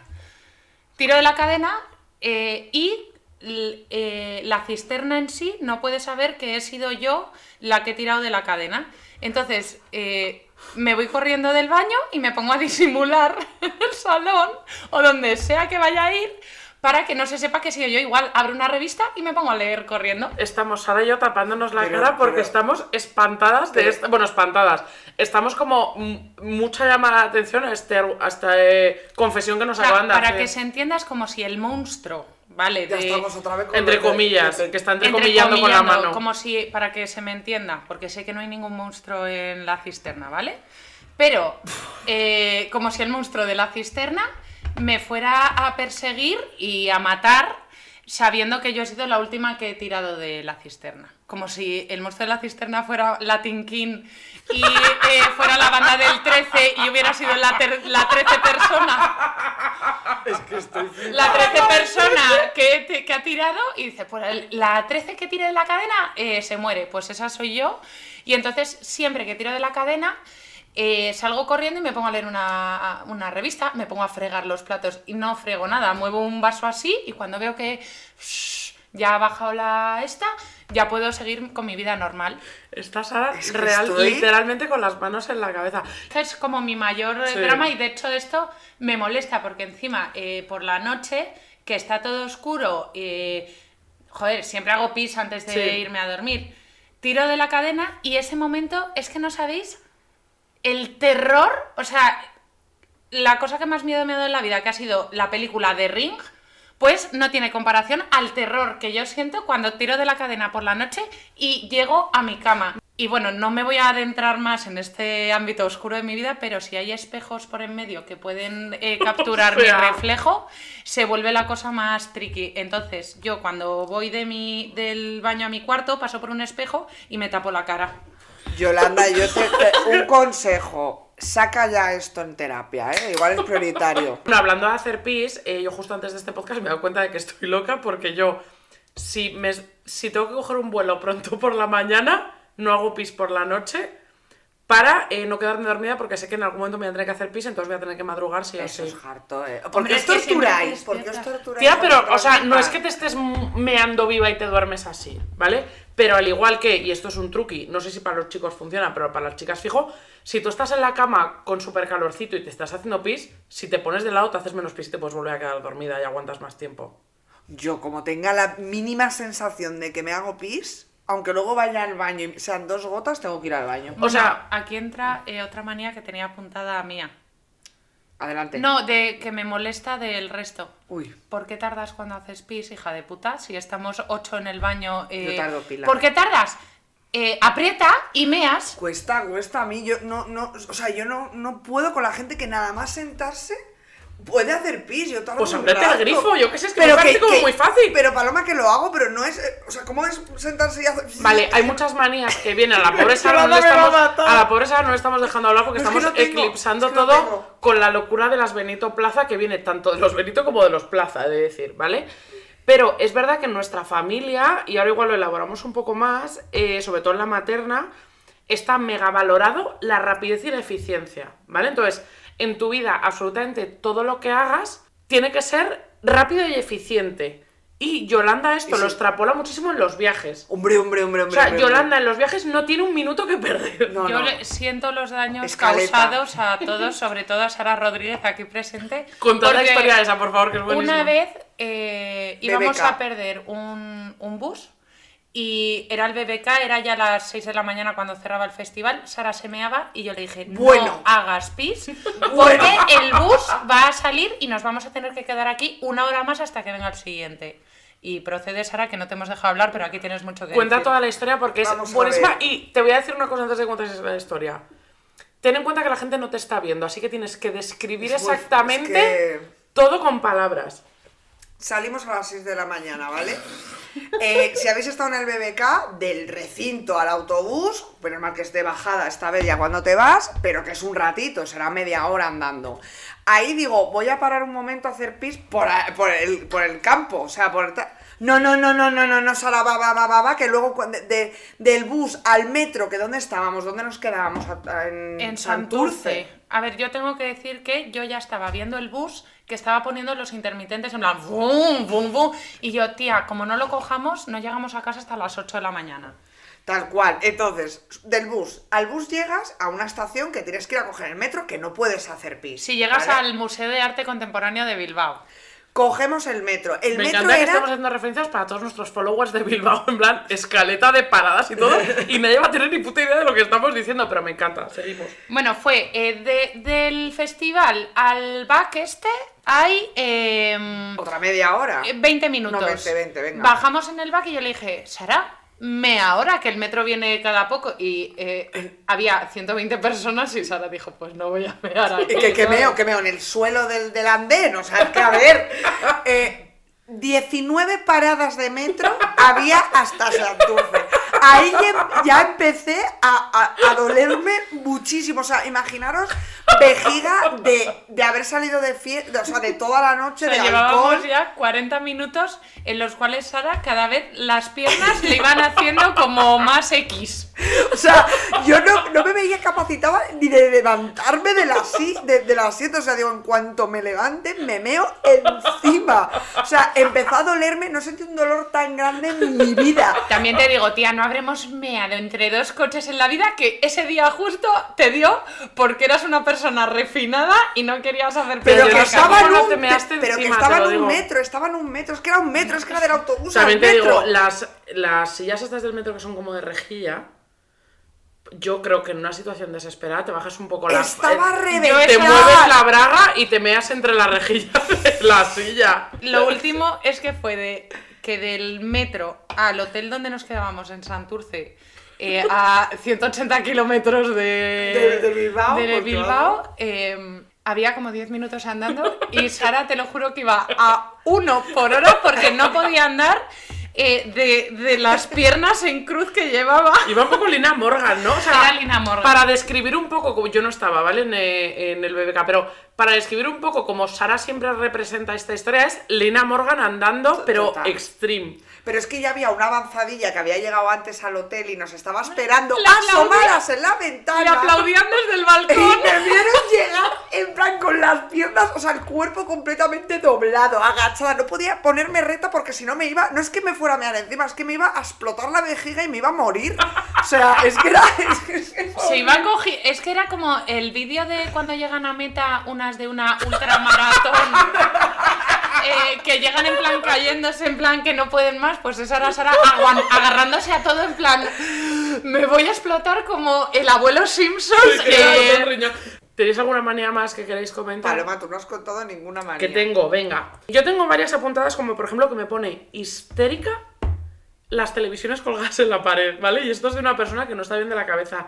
tiro de la cadena eh, y eh, la cisterna en sí no puede saber que he sido yo la que he tirado de la cadena. Entonces, eh, me voy corriendo del baño y me pongo a disimular en el salón o donde sea que vaya a ir para que no se sepa que he sido yo. Igual abro una revista y me pongo a leer corriendo. Estamos Sara y yo tapándonos la Pero- cara porque pero- estamos espantadas de esta. Bueno, espantadas. Estamos como mucha llamada de atención a, este, a esta eh, confesión que nos O sea, acaban de para hacer. que se entienda es como si el monstruo, ¿vale? Ya de- estamos otra vez con Entre de- comillas, de- que está entrecomillando con la mano. Como si, para que se me entienda, porque sé que no hay ningún monstruo en la cisterna, ¿vale? Pero, eh, como si el monstruo de la cisterna me fuera a perseguir y a matar sabiendo que yo he sido la última que he tirado de la cisterna. Como si el monstruo de la cisterna fuera Latin King y eh, fuera la banda del 13 y hubiera sido la, ter- la 13 persona. Es que estoy La 13 persona que, te- que ha tirado y dice, pues la 13 que tire de la cadena eh, se muere. Pues esa soy yo. Y entonces siempre que tiro de la cadena eh, salgo corriendo y me pongo a leer una, una revista, me pongo a fregar los platos y no frego nada. Muevo un vaso así y cuando veo que ya ha bajado la esta, ya puedo seguir con mi vida normal. Está Sara Es que real, estoy- literalmente con las manos en la cabeza. Es como mi mayor Sí. drama y de hecho esto me molesta porque encima eh, por la noche que está todo oscuro, eh, joder, siempre hago pis antes de Sí. irme a dormir. Tiro de la cadena y ese momento es que no sabéis el terror, o sea, la cosa que más miedo me ha dado en la vida, que ha sido la película de Ring, pues no tiene comparación al terror que yo siento cuando tiro de la cadena por la noche y llego a mi cama. Y bueno, no me voy a adentrar más en este ámbito oscuro de mi vida, pero si hay espejos por en medio que pueden eh, capturar mi reflejo, se vuelve la cosa más tricky. Entonces, yo cuando voy de mi, del baño a mi cuarto, paso por un espejo y me tapo la cara. Yolanda, yo te, te- un consejo. Saca ya esto en terapia, ¿eh? Igual es prioritario. Bueno, hablando de hacer pis, eh, yo justo antes de este podcast me he dado cuenta de que estoy loca porque yo, si, me, si tengo que coger un vuelo pronto por la mañana, no hago pis por la noche para eh, no quedarme dormida porque sé que en algún momento me voy a tener que hacer pis, entonces voy a tener que madrugar sí o Eso es harto, ¿eh? ¿Por qué os torturáis? ¿Por qué os torturáis? Tía, pero, o sea, no es que te estés meando viva y te duermes así, ¿vale? Pero al igual que, y esto es un truqui, no sé si para los chicos funciona, pero para las chicas fijo, si tú estás en la cama con súper calorcito y te estás haciendo pis, si te pones de lado te haces menos pis y te puedes volver a quedar dormida y aguantas más tiempo. Yo, como tenga la mínima sensación de que me hago pis, aunque luego vaya al baño y sean dos gotas, tengo que ir al baño. O sea- aquí entra eh, otra manía que tenía apuntada mía. Adelante. No, de que me molesta del resto. Uy. ¿Por qué tardas cuando haces pis, hija de puta? Si estamos ocho en el baño. eh, Yo tardo pila. ¿Por qué tardas? Eh, aprieta y meas. Cuesta, cuesta a mí. Yo no, no, o sea, yo no, no puedo con la gente que nada más sentarse puede hacer pis. Yo tardo Pues el rato. grifo, yo qué sé, es que me parece como muy fácil. Pero Paloma que lo hago, pero no es, eh, o sea, ¿cómo es sentarse y hacer? Vale, hay muchas manías que vienen a la pobre Sara, no le a estamos, matar. a la pobre Sara no le estamos dejando hablar porque Es que estamos no eclipsando todo tengo. con la locura de las Benito Plaza que viene tanto de los Benito como de los Plaza, he de decir, ¿vale? Pero es verdad que en nuestra familia, y ahora igual lo elaboramos un poco más, eh, sobre todo en la materna, está mega valorado la rapidez y la eficiencia, ¿vale? Entonces, en tu vida, absolutamente todo lo que hagas tiene que ser rápido y eficiente. Y Yolanda esto lo extrapola muchísimo en los viajes. Hombre, hombre, hombre, O hombre. sea, hombre, Yolanda en los viajes no tiene un minuto que perder. No, Yo no. le siento los daños Escaleta. causados a todos, sobre todo a Sara Rodríguez aquí presente. Contad la historia esa, por favor, que es buenísima. Una vez eh, íbamos a perder un, un bus y era el BBK, era ya las 6 de la mañana cuando cerraba el festival. Sara se meaba y yo le dije: Bueno. No hagas pis, porque Bueno. el bus va a salir y nos vamos a tener que quedar aquí una hora más hasta que venga el siguiente. Y procede, Sara, que no te hemos dejado hablar, pero aquí tienes mucho que Cuenta decir. toda la historia porque Vamos es a buenísima. Y te voy a decir una cosa antes de que cuentes la historia. Ten en cuenta que la gente no te está viendo, así que tienes que describir Es exactamente es que- todo con palabras. Salimos a las 6 de la mañana, ¿vale? Eh, si habéis estado en el BBK, del recinto al autobús, menos mal que es de bajada esta vez ya cuando te vas, pero que es un ratito, será media hora andando. Ahí digo, voy a parar un momento a hacer pis por, el, por el campo, o sea, por... No, no, no, no, no, no, no, Sara, va, va, va, va, va, que luego cuan- de, de- del bus al metro, que ¿dónde estábamos? ¿Dónde nos quedábamos? En Santurce. A ver, yo tengo que decir que yo ya estaba viendo el bus que estaba poniendo los intermitentes en plan bum, bum, bum. Y yo, tía, como no lo cojamos, no llegamos a casa hasta las 8 de la mañana. Tal cual. Entonces, del bus al bus llegas a una estación que tienes que ir a coger el metro que no puedes hacer pis. Si llegas ¿vale? al Museo de Arte Contemporáneo de Bilbao. Cogemos el metro. El Me metro encanta que estamos haciendo referencias para todos nuestros followers de Bilbao, en plan, escaleta de paradas y todo, y nadie va a tener ni puta idea de lo que estamos diciendo, pero me encanta, seguimos. Bueno, fue eh, de- del festival al back este hay em, Otra media hora. eh, 20 minutos. No, 20, 20, venga. Bajamos en el back y yo le dije, Sara, me ahora que el metro viene cada poco. Y eh, había 120 personas y Sara dijo, pues no voy a mear aquí. Y que, que meo, que meo en el suelo del, del andén. O sea, es que a ver. eh, 19 paradas de metro había hasta Santurce. Ahí ya, ya empecé a, a- a dolerme muchísimo. O sea, imaginaros vejiga de, de haber salido de fiesta, o sea, de toda la noche, O sea, de llevábamos alcohol. ya 40 minutos en los cuales Sara cada vez las piernas le iban haciendo como más X. O sea, yo no, no me veía capacitada ni de levantarme de la, si- de, de la asiento. O sea, digo, en cuanto me levante, me meo encima. O sea, empezó a dolerme, no sentí un dolor tan grande en mi vida. También te digo, tía, no habremos meado entre dos coches en la vida que ese día justo te dio porque eras una persona refinada y no querías hacer Pero que estaba en un, te measte pero que estaba te en un metro, estaba en un metro, es que era un metro, es que era del autobús También te metro. digo, las, las sillas estas del metro que son como de rejilla, yo creo que en una situación desesperada te bajas un poco la... Estaba eh, reventada. Te mueves la braga y te meas entre la rejilla de la silla. Lo último es que fue de que del metro al hotel donde nos quedábamos en Santurce eh, a 180 kilómetros de, De- de Bilbao, de Bilbao, eh, había como 10 minutos andando y Sara te lo juro que iba a uno por hora porque no podía andar eh, de, de las piernas en cruz que llevaba. Iba un poco Lina Morgan, ¿no? O sea, Era Lina Morgan. Para describir un poco, como yo no estaba, ¿vale? En, eh, en el BBK, pero para describir un poco como Sara siempre representa esta historia, es Lina Morgan andando, pero Total. extreme. Pero es que ya había una avanzadilla que había llegado antes al hotel y nos estaba esperando aplaudía. asomadas en la ventana. Y aplaudían desde el Y balcón. me vieron llegar en plan con las piernas, o sea, el cuerpo completamente doblado, agachada. No podía ponerme reta porque si no me iba, no es que me fuera a mear encima, es que me iba a explotar la vejiga y me iba a morir. O sea, es que era. Es que, es que Se iba cogi Es que era como el vídeo de cuando llegan a meta de una ultramaratón. eh, que llegan en plan cayéndose, en plan que no pueden más, pues era Sara aguan- agarrándose a todo en plan. Me voy a explotar como el abuelo Simpson. eh, ¿Tenéis alguna manía más que queréis comentar? Paloma, tú no has contado ninguna manía. Que tengo, venga. Yo tengo varias apuntadas, como por ejemplo que me pone histérica las televisiones colgadas en la pared, ¿vale? Y esto es de una persona que no está bien de la cabeza.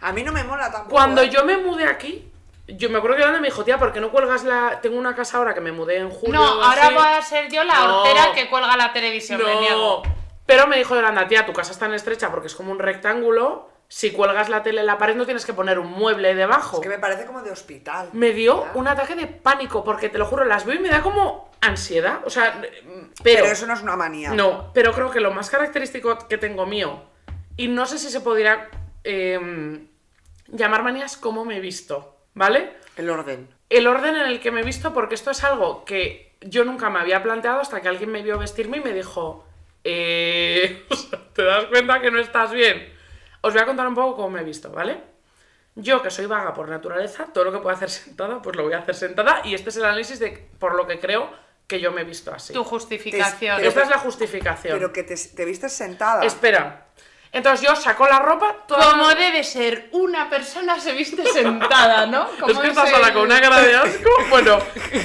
A mí no me mola tampoco. Cuando ¿eh? yo me mudé aquí, yo me acuerdo que Yolanda me dijo, tía, ¿por qué no cuelgas la...? Tengo una casa ahora que me mudé en julio no, ahora así". voy a ser yo la No. hortera que cuelga la televisión. me. No. Pero me dijo Yolanda, tía, tu casa es tan estrecha porque es como un rectángulo. Si cuelgas la tele en la pared no tienes que poner un mueble debajo. Es que me parece como de hospital. Me dio un ataque de pánico porque te lo juro, las veo y me da como ansiedad. O sea, pero, Pero eso no es una manía. no, pero creo que lo más característico que tengo mío, y no sé si se podría em, llamar manías como me he visto, ¿vale? El orden. El orden en el que me he visto, porque esto es algo que yo nunca me había planteado hasta que alguien me vio vestirme y me dijo, eh, o sea, ¿te das cuenta que no estás bien? Os voy a contar un poco cómo me he visto, ¿vale? Yo, que soy vaga por naturaleza, todo lo que puedo hacer sentada, pues lo voy a hacer sentada, y este es el análisis de por lo que creo que yo me he visto así. Tu justificación. Pero- Esta es la justificación. Pero que te, te vistes sentada. Espera. Entonces yo saco la ropa, toda Como debe ser, una persona se viste sentada, ¿no? Es Como que estás el- sola con una cara de asco. Bueno,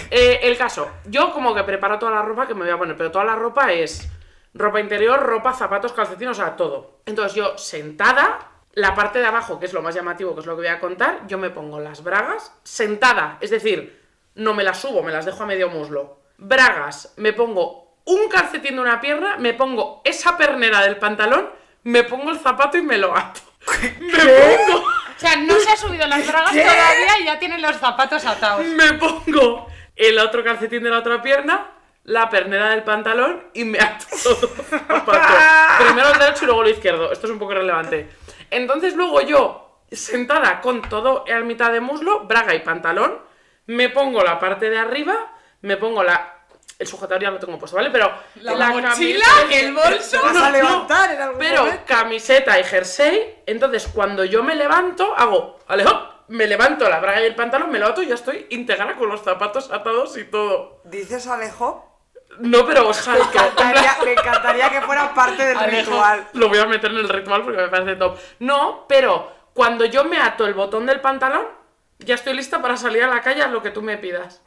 eh, el caso. Yo como que preparo toda la ropa que me voy a poner, pero toda la ropa es ropa interior, ropa, zapatos, calcetines, o sea, todo. Entonces yo sentada, la parte de abajo, que es lo más llamativo, que es lo que voy a contar, yo me pongo las bragas sentada, es decir, no me las subo, me las dejo a medio muslo. Bragas, me pongo un calcetín de una pierna, me pongo esa pernera del pantalón, me pongo el zapato y me lo ato. Me pongo O sea, no se ha subido las bragas ¿Qué? todavía y ya tiene los zapatos atados. me pongo el otro calcetín de la otra pierna, la pernera del pantalón y me ato todo el zapato. Primero el derecho y luego el izquierdo. Esto es un poco irrelevante. Entonces luego yo, sentada con todo a mitad de muslo, braga y pantalón, me pongo la parte de arriba, me pongo la... El sujetador ya lo tengo puesto, ¿vale? Pero La mochila, camiseta- el bolso. ¿Te vas a levantar en algún pero momento? camiseta y jersey, entonces cuando yo me levanto, hago, Alejo, me levanto la braga y el pantalón, me lo ato y ya estoy íntegra con los zapatos atados y todo. ¿Dices Alejo? No, pero. Me encantaría, me encantaría que fuera parte del Alejo. ritual. Lo voy a meter en el ritual porque me parece top. No, pero cuando yo me ato el botón del pantalón, ya estoy lista para salir a la calle a lo que tú me pidas.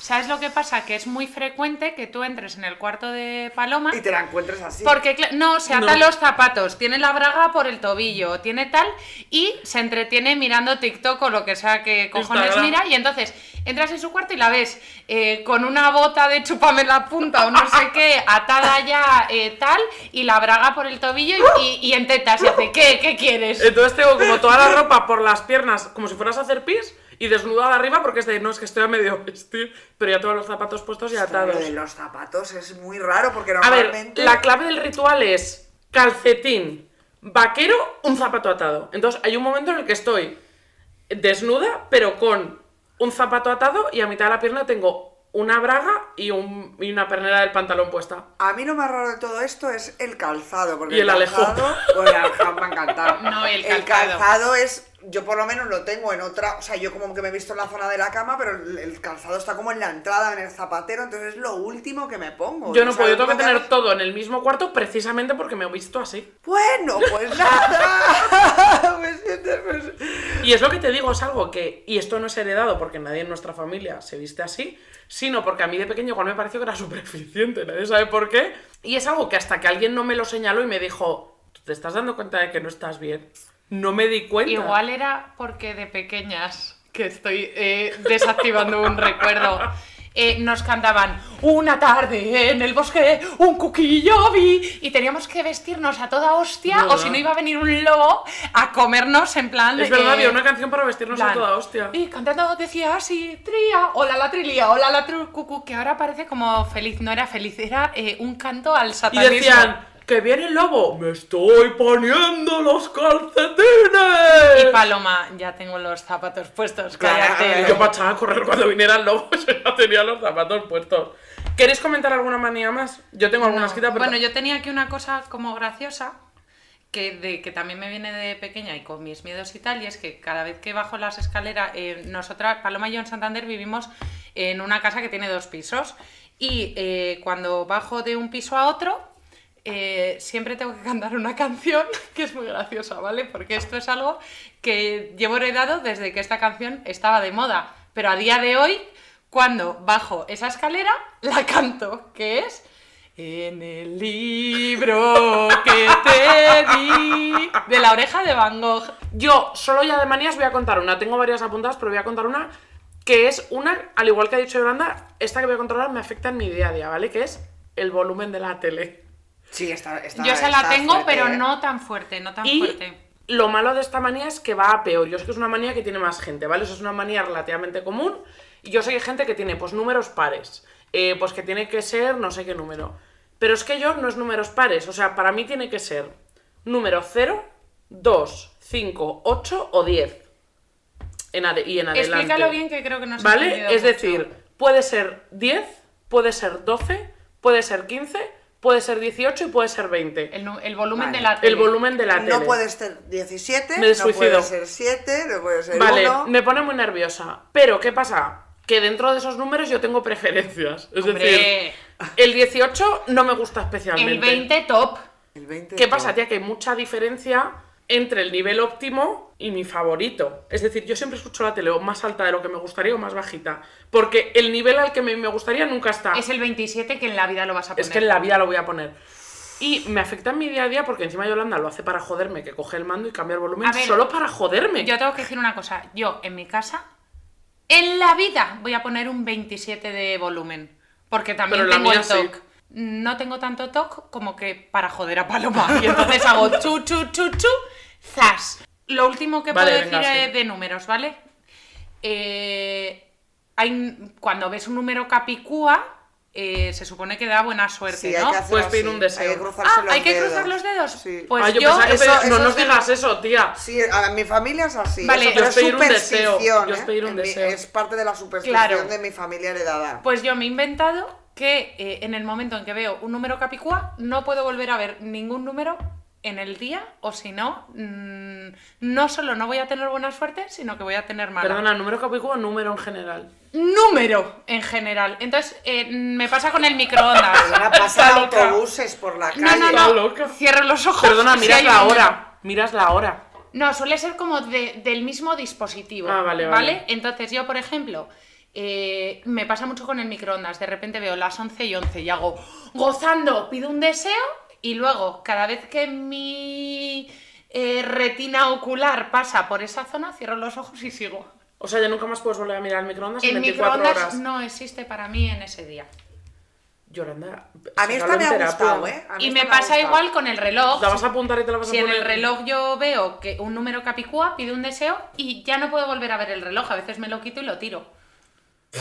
¿Sabes lo que pasa? Que es muy frecuente que tú entres en el cuarto de Paloma. Y te la encuentres así. Porque, no, se ata No. los zapatos, tiene la braga por el tobillo, tiene tal, y se entretiene mirando TikTok o lo que sea que cojones Instagram. mira, y entonces entras en su cuarto y la ves eh, con una bota de chupame la punta o no sé qué, atada ya eh, tal, y la braga por el tobillo y, y- y en tetas, y hace, ¿qué? ¿Qué quieres? Entonces tengo como toda la ropa por las piernas, como si fueras a hacer pis, y desnudada arriba porque es de, no, es que estoy a medio vestir, pero ya todos los zapatos puestos y Lo atados. de los zapatos es muy raro porque A ver, normalmente. la clave del ritual es calcetín, vaquero, un zapato atado. Entonces hay un momento en el que estoy desnuda, pero con un zapato atado y a mitad de la pierna tengo una braga y, un- y una pernera del pantalón puesta. A mí lo más raro de todo esto es el calzado. Porque Y el alejón. calzado. Bueno, el alejón me ha encantado. No, el El calzado. calzado es. Yo por lo menos lo tengo en otra. O sea, yo como que me he visto en la zona de la cama, pero el, el calzado está como en la entrada, en el zapatero. Entonces es lo último que me pongo. Yo no O sea, puedo, yo tengo que tener todo en el mismo cuarto precisamente porque me he visto así. Bueno, pues nada. Siento- pues- Y es lo que te digo, es algo que, y esto no es heredado porque nadie en nuestra familia se viste así, sino porque a mí de pequeño igual me pareció que era súper eficiente, nadie sabe por qué. Y es algo que hasta que alguien no me lo señaló y me dijo, "¿Tú ¿te estás dando cuenta de que no estás bien? No me di cuenta. Igual era porque de pequeñas, que estoy eh, desactivando un recuerdo, eh, nos cantaban una tarde en el bosque, un cuquillo vi, y teníamos que vestirnos a toda hostia, o si no iba a venir un lobo a comernos en plan de Es verdad, que- había una canción para vestirnos a toda hostia. Y cantando decía así, tría, hola la trilía, hola la tru- cucu, que ahora parece como feliz, no era feliz, era eh, un canto al Y satanismo. decían, que viene el lobo, me estoy poniendo los calcetines. Y Paloma, ya tengo los zapatos puestos, Claro, cállate. Yo echar a correr cuando viniera el lobo, yo ya tenía los zapatos puestos. ¿Queréis comentar alguna manía más? Yo tengo alguna No. pero... Bueno, yo tenía aquí una cosa como graciosa, que, de, que también me viene de pequeña y con mis miedos y tal, y es que cada vez que bajo las escaleras, eh, nosotras, Paloma y yo en Santander vivimos en una casa que tiene dos pisos, y eh, cuando bajo de un piso a otro, eh, siempre tengo que cantar una canción que es muy graciosa, ¿vale? Porque esto es algo que llevo heredado desde que esta canción estaba de moda, pero a día de hoy, cuando bajo esa escalera, la canto, que es... En el libro que te di de la oreja de Van Gogh. Yo, solo ya de manías, voy a contar una. Tengo varias apuntadas, pero voy a contar una que es una, al igual que ha dicho Yolanda, esta que voy a contar me afecta en mi día a día, ¿vale? Que es el volumen de la tele. Sí, está. está Yo se la tengo, fuerte, pero ¿eh? no tan fuerte, no tan Y fuerte. lo malo de esta manía es que va a peor. Yo sé que es una manía que tiene más gente, ¿vale? Eso es una manía relativamente común. Y yo sé que hay gente que tiene, pues, números pares. Eh, pues que tiene que ser no sé qué número. Pero es que yo no es números pares. O sea, para mí tiene que ser número 0, 2, 5, 8 o 10. En y en adelante. Explícalo bien que creo que no se ¿Vale? Es decir, puede ser 10, puede ser 12, puede ser 15, puede ser 18 y puede ser 20. el, el volumen Vale. de la El tele. volumen de la tele. No puede ser 17, Me no suicido. puede ser 7, no puede ser Vale, 1. me pone muy nerviosa. Pero, ¿qué pasa? Que dentro de esos números yo tengo preferencias. Es Hombre, decir, el 18 no me gusta especialmente. el 20 top. El 20 ¿Qué pasa, tía? Que hay mucha diferencia entre el nivel óptimo y mi favorito. Es decir, yo siempre escucho la tele o más alta de lo que me gustaría o más bajita. Porque el nivel al que me, me gustaría nunca está. Es el 27 que en la vida lo vas a poner. Es que en la vida lo voy a poner. Y me afecta en mi día a día porque encima Yolanda lo hace para joderme, que coge el mando y cambia el volumen ver, solo para joderme. Yo tengo que decir una cosa. Yo, en mi casa, en la vida voy a poner un 27 de volumen. Porque también Pero tengo el sí. TOC. No tengo tanto TOC como que para joder a Paloma. Y entonces hago chu, chu, chu, chu, zas. Lo último que Vale, puedo venga, decir sí. eh, de números, ¿vale? Eh, hay, cuando ves un número capicúa, eh, se supone que da buena suerte, Sí, hay ¿no? Puedes pedir un deseo. Hay que cruzarse Ah, los hay que dedos. cruzar los dedos. Sí. Pues Ah, yo yo, eso- no eso nos es de digas eso, tía. Sí, a mi familia es así. Vale, eso, yo es pedir un superstición, deseo, yo es ¿eh? pedir un En mi- deseo. Es parte de la superstición Claro. de mi familia heredada. Pues yo me he inventado que eh, en el momento en que veo un número capicúa, no puedo volver a ver ningún número en el día, o si no, mm, no solo no voy a tener buena suerte, sino que voy a tener mala. Perdona, número capicúa o número en general. Número en general. Entonces, eh, me pasa con el microondas. Pasan loca. autobuses por la calle. No, no, Está no. loca. Cierro los ojos. Perdona, si miras hay la número. hora. Miras la hora. No, suele ser como de- del mismo dispositivo. Ah, vale, vale. Entonces yo, por ejemplo, eh, me pasa mucho con el microondas. De repente veo las 11 y 11 y hago gozando, pido un deseo y luego cada vez que mi eh, retina ocular pasa por esa zona, cierro los ojos y sigo. O sea, ya nunca más puedes volver a mirar el microondas en El 24 microondas horas. no existe para mí en ese día. Yolanda, A mí esta me en ha gustado, ¿eh? A mí Y me pasa igual con el reloj. La vas a apuntar y te la vas a Si en poner. el reloj yo veo que un número capicúa, pido un deseo y ya no puedo volver a ver el reloj. A veces me lo quito y lo tiro.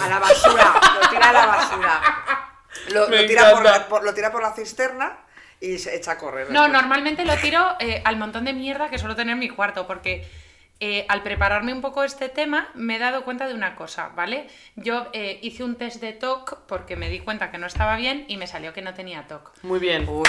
A la basura, lo tira a la basura. Lo, Me lo tira por, encanta. la- por- lo tira por la cisterna y se echa a correr. No, después. normalmente lo tiro eh, al montón de mierda que suelo tener en mi cuarto, porque eh, al prepararme un poco este tema me he dado cuenta de una cosa, ¿vale? Yo eh, hice un test de TOC porque me di cuenta que no estaba bien y me salió que no tenía TOC. Muy bien. Uy,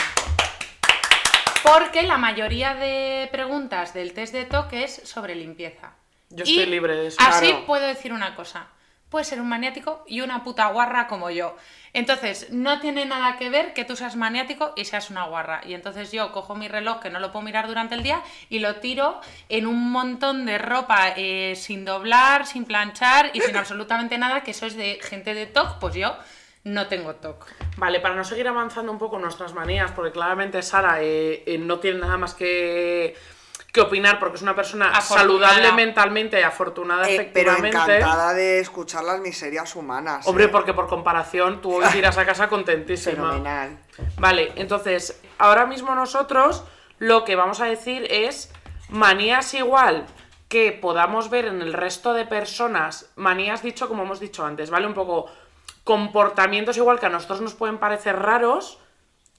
Porque la mayoría de preguntas del test de TOC es sobre limpieza. Yo Y estoy libre de eso. Así Claro. puedo decir una cosa. Puedes ser un maniático y una puta guarra como yo. Entonces, no tiene nada que ver que tú seas maniático y seas una guarra. Y entonces yo cojo mi reloj, que no lo puedo mirar durante el día, y lo tiro en un montón de ropa eh, sin doblar, sin planchar y sin absolutamente nada, que eso es de gente de TOC, pues yo no tengo TOC. Vale, para no seguir avanzando un poco nuestras manías, porque claramente Sara eh, eh, no tiene nada más que, que opinar, porque es una persona Afortunada. saludable mentalmente, afortunada eh, pero efectivamente. encantada de escuchar las miserias humanas. Hombre, ¿eh? porque por comparación tú hoy irás a casa contentísima. Fenomenal. Vale, entonces, ahora mismo nosotros lo que vamos a decir es manías igual que podamos ver en el resto de personas, manías dicho como hemos dicho antes, ¿vale? Un poco comportamientos igual que a nosotros nos pueden parecer raros,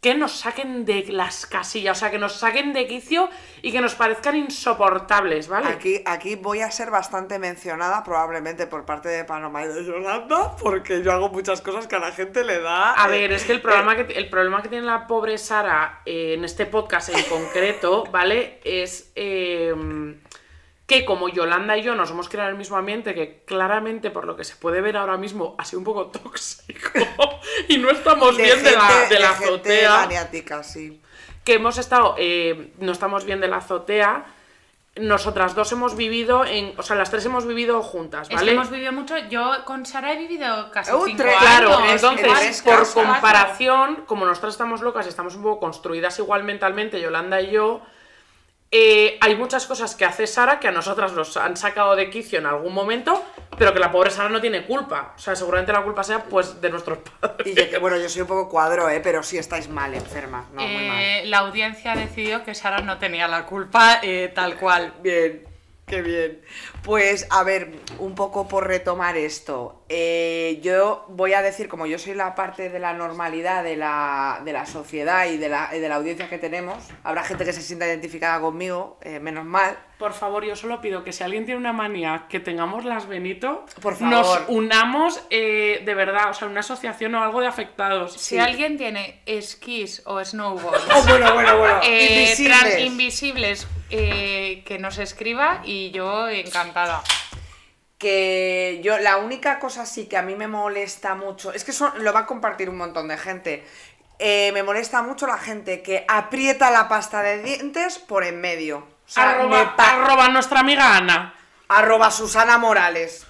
que nos saquen de las casillas, o sea, que nos saquen de quicio y que nos parezcan insoportables, ¿vale? Aquí, aquí voy a ser bastante mencionada probablemente por parte de Panamá y de Yolanda, porque yo hago muchas cosas que a la gente le da... A eh, ver, es que el problema que, el problema que tiene la pobre Sara eh, en este podcast en concreto, ¿vale? Es eh, que como Yolanda y yo nos hemos creado en el mismo ambiente, que claramente por lo que se puede ver ahora mismo ha sido un poco tóxico y no estamos bien de la, de la gente azotea, maniática, sí. que hemos estado, eh, no estamos bien de la azotea, nosotras dos hemos vivido en, o sea, las tres hemos vivido juntas, Es que ¿vale? hemos vivido mucho. Yo con Sara he vivido casi Uh, cinco tres- años. Claro, entonces, por casas. comparación, como nosotras estamos locas y estamos un poco construidas igual mentalmente, Yolanda y yo, eh, hay muchas cosas que hace Sara que a nosotras nos han sacado de quicio en algún momento, pero que la pobre Sara no tiene culpa. O sea, seguramente la culpa sea pues de nuestros padres. Y yo, que, bueno, yo soy un poco cuadro, ¿eh? Pero sí estáis mal, enferma. No, muy mal. Eh, la audiencia decidió que Sara no tenía la culpa eh, tal cual. Bien, qué bien. Pues a ver, un poco por retomar esto. eh, yo voy a decir, como yo soy la parte de la normalidad de la, de la sociedad y de la, y de la audiencia que tenemos, habrá gente que se sienta identificada conmigo, eh, menos mal. Por favor, yo solo pido que si alguien tiene una manía, que tengamos las Benito, Por favor. nos unamos eh, de verdad, o sea, una asociación o algo de afectados. Si Sí. alguien tiene esquís o snowboards Oh, bueno, bueno, bueno. eh, Invisibles. trans- invisibles, eh, que nos escriba y yo encantada. que yo la única cosa sí que a mí me molesta mucho es que eso lo va a compartir un montón de gente Eh, me molesta mucho la gente que aprieta la pasta de dientes por en medio o sea, me arroba, pa- arroba nuestra amiga Ana. arroba Susana Morales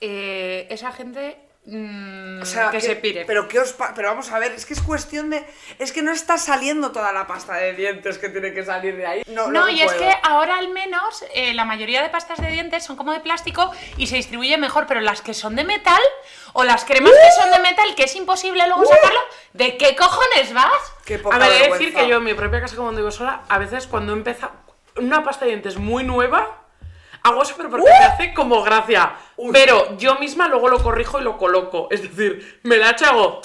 Eh, esa gente mm, o sea, que ¿qué- se pire. pero qué os pero vamos a ver es que es cuestión de es que no está saliendo toda la pasta de dientes que tiene que salir de ahí no, No, no y es que ahora al menos eh, la mayoría de pastas de dientes son como de plástico y se distribuye mejor, pero las que son de metal o las cremas que son de metal, que es imposible luego sacarlo, ¿de qué cojones vas? Qué poca A ver, he de vergüenza. decir que yo en mi propia casa, como digo sola, a veces cuando empieza una pasta de dientes muy nueva, hago eso, pero porque me hace como gracia. Pero yo misma luego lo corrijo y lo coloco. Es decir, me la hago,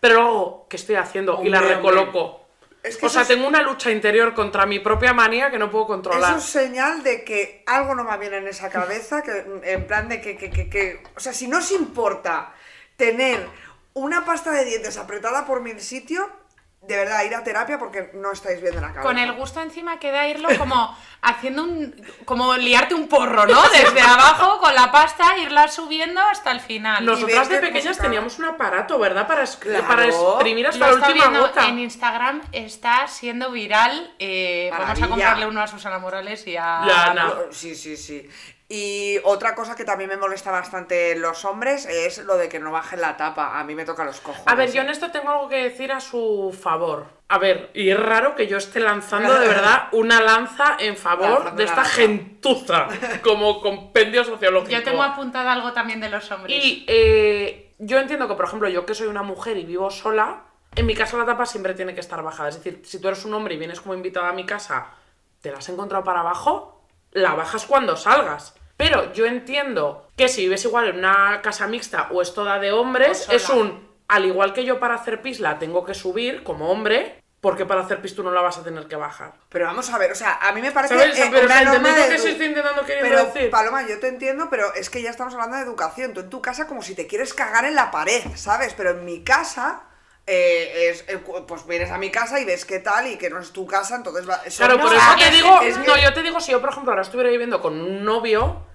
pero luego, ¿qué estoy haciendo? y la recoloco. Es que o sea, es- tengo una lucha interior contra mi propia manía que no puedo controlar. Es señal de que algo no va bien en esa cabeza, que en plan de que, que, que, que- o sea, si no os importa tener una pasta de dientes apretada por mil sitios, de verdad, ir a terapia porque no estáis bien de la cabeza. Con el gusto encima queda irlo como haciendo un. como liarte un porro, ¿no? Desde abajo con la pasta, irla subiendo hasta el final. Nosotras de pequeñas teníamos un aparato, ¿verdad? Para, es- Claro. para exprimir Lo hasta la está última viendo gota. en Instagram, está siendo viral. eh, vamos a comprarle uno a Susana Morales y a. Ya, Ana. Sí, sí, sí. Y otra cosa que también me molesta bastante en los hombres es lo de que no bajen la tapa. A mí me toca los cojones. A ver, yo ¿eh? en esto tengo algo que decir a su favor. A ver, y es raro que yo esté lanzando de verdad una lanza en favor Lanzando de esta lanza. gentuza, como compendio sociológico. Yo tengo apuntado algo también de los hombres. Y eh, yo entiendo que, por ejemplo, yo que soy una mujer y vivo sola, en mi casa la tapa siempre tiene que estar bajada. Es decir, si tú eres un hombre y vienes como invitado a mi casa, te la has encontrado para abajo, la bajas cuando salgas. Pero yo entiendo que si vives igual en una casa mixta o es toda de hombres, sola. es un, al igual que yo para hacer pis la tengo que subir como hombre, porque para hacer pis tú no la vas a tener que bajar. Pero vamos a ver, o sea, a mí me parece ¿Sabes? eh, Pero, una norma ¿entendéis de lo que se estoy intentando Pero, decir? Paloma, yo te entiendo, pero es que ya estamos hablando de educación. Tú en tu casa como si te quieres cagar en la pared, ¿sabes? Pero en mi casa, eh, es, eh, pues vienes a mi casa y ves qué tal y que no es tu casa, entonces va... eso Claro, no, por eso te digo, es que- no, yo te digo, si yo, por ejemplo, ahora estuviera viviendo con un novio,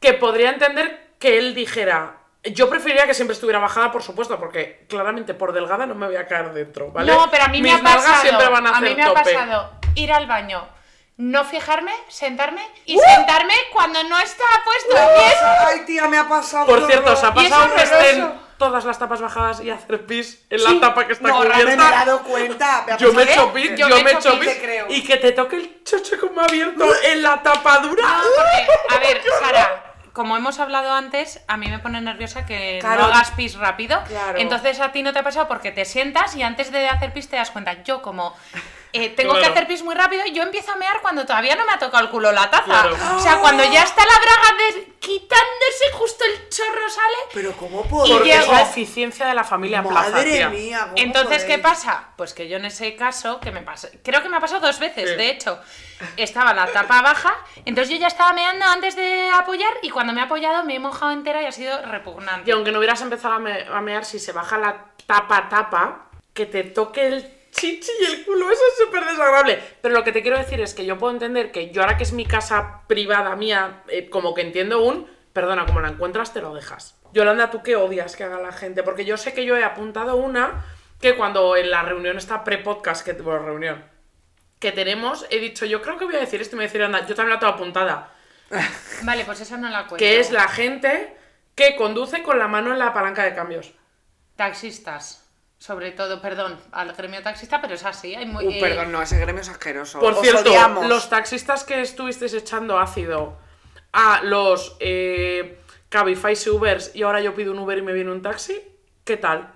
que podría entender que él dijera, yo preferiría que siempre estuviera bajada, por supuesto, porque claramente por delgada no me voy a caer dentro, ¿vale? No, pero a mí Mis me ha pasado. siempre van a, hacer mí me ha tope. pasado ir al baño, no fijarme, sentarme y sentarme cuando no está puesto bien. Ay, tía, me ha pasado. Por cierto, ¿os ha pasado que estén todas las tapas bajadas y hacer pis en Sí. la tapa que está No, no me he cubierta? dado cuenta. me Yo me he hecho pis, Yo yo, me he me he hecho hecho pis, pis te creo. y que te toque el chocho como abierto en la tapadura. No, porque, a ver, Sara, como hemos hablado antes, a mí me pone nerviosa que Claro. no hagas pis rápido. Claro. Entonces a ti no te ha pasado porque te sientas y antes de hacer pis te das cuenta. Yo como eh, tengo que hacer pis muy rápido, yo empiezo a mear cuando todavía no me ha tocado el culo la taza. Claro. O sea, cuando ya está la braga de- quitándose justo el chorro sale. Pero ¿cómo puedo? Y Porque es llego- la eficiencia de la familia Plaza, Madre tía. mía. ¿cómo Entonces, ¿qué pasa? Pues que yo en ese caso, que me pasa, creo que me ha pasado dos veces, Sí. de hecho, estaba la tapa baja, entonces yo ya estaba meando antes de apoyar y cuando me he apoyado me he mojado entera y ha sido repugnante. Y aunque no hubieras empezado a, me- a mear, si se baja la tapa tapa, que te toque el chichi y el culo, eso es súper desagradable. Pero lo que te quiero decir es que yo puedo entender que yo ahora que es mi casa privada mía, eh, como que entiendo un, perdona, como la encuentras te lo dejas. Yolanda, ¿tú qué odias que haga la gente? Porque yo sé que yo he apuntado una que cuando en la reunión esta pre-podcast, que bueno, reunión, que tenemos, he dicho, yo creo que voy a decir esto y me decir, anda, yo también la tengo apuntada. Vale, pues esa no la cuento. Que es la gente que conduce con la mano en la palanca de cambios. Taxistas. Sobre todo, perdón, al gremio taxista, pero es así. Hay muy, Uh, eh, perdón, no, ese gremio es asqueroso. Por Os cierto, odiamos. los taxistas que estuvisteis echando ácido a los eh, Cabify y Ubers y ahora yo pido un Uber y me viene un taxi, ¿qué tal?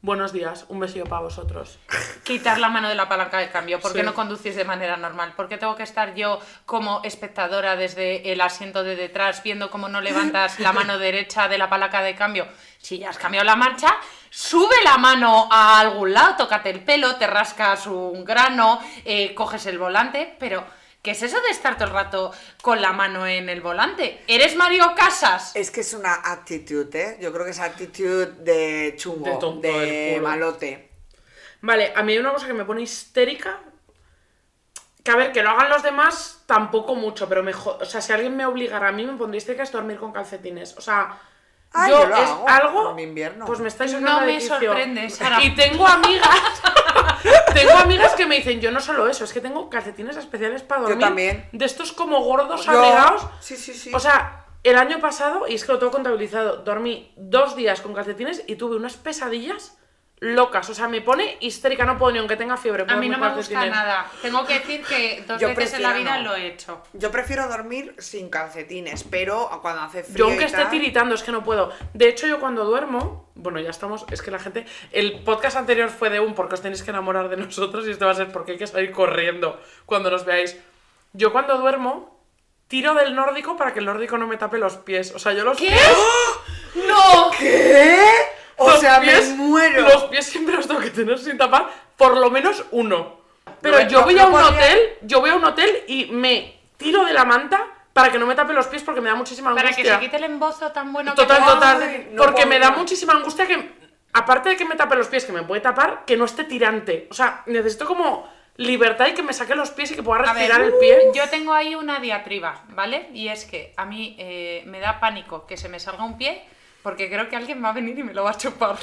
Buenos días, un besillo para vosotros. quitar la mano de la palanca de cambio. ¿Por qué Sí. no conducís de manera normal? ¿Por qué tengo que estar yo como espectadora desde el asiento de detrás viendo cómo no levantas la mano derecha de la palanca de cambio? Si ya has cambiado la marcha, sube la mano a algún lado, tócate el pelo, te rascas un grano, eh, coges el volante, pero ¿qué es eso de estar todo el rato con la mano en el volante? ¿Eres Mario Casas? Es que es una actitud, ¿eh? Yo creo que es actitud de chungo, De tonto malote. Vale, a mí hay una cosa que me pone histérica. Que a ver, que lo hagan los demás tampoco mucho, pero mejor. O sea, si alguien me obligara a mí, me pondría histérica es dormir con calcetines. O sea, Yo, yo lo es hago algo. en invierno. Pues me estáis No sacando de me quicio. sorprende, Sara. Y tengo amigas. tengo amigas que me dicen, yo no solo eso, es que tengo calcetines especiales para dormir. también. De estos como gordos Yo- abrigados. Sí, sí, sí. O sea, el año pasado, y es que lo tengo contabilizado, dormí dos días con calcetines y tuve unas pesadillas locas. O sea, me pone histérica, no puedo ni aunque tenga fiebre. A mí no me gusta calcetines. nada. Tengo que decir que dos Yo veces en la prefiero vida no. lo he hecho. Yo prefiero dormir sin calcetines, pero cuando hace frío Yo aunque y esté tal- tiritando, es que no puedo. De hecho, yo cuando duermo, bueno, ya estamos, es que la gente, el podcast anterior fue de un porque os tenéis que enamorar de nosotros y este va a ser porque hay que salir corriendo cuando nos veáis. Yo cuando duermo, tiro del nórdico para que el nórdico no me tape los pies. O sea, yo los ¿Qué? pies... ¡No! ¿Qué? O los sea, pies- me muero. Los pies siempre los tengo que tener sin tapar, por lo menos uno. Pero No, yo no, voy no a un podría- hotel, yo voy a un hotel y me tiro de la manta para que no me tape los pies porque me da muchísima Para angustia. que se quite el embozo tan bueno Total, que total. No porque me da muchísima angustia que, aparte de que me tape los pies, que me puede tapar, que no esté tirante. O sea, necesito como libertad y que me saque los pies y que pueda ver, respirar el pie. yo tengo ahí una diatriba, ¿vale? Y es que a mí eh, me da pánico que se me salga un pie porque creo que alguien va a venir y me lo va a chupar.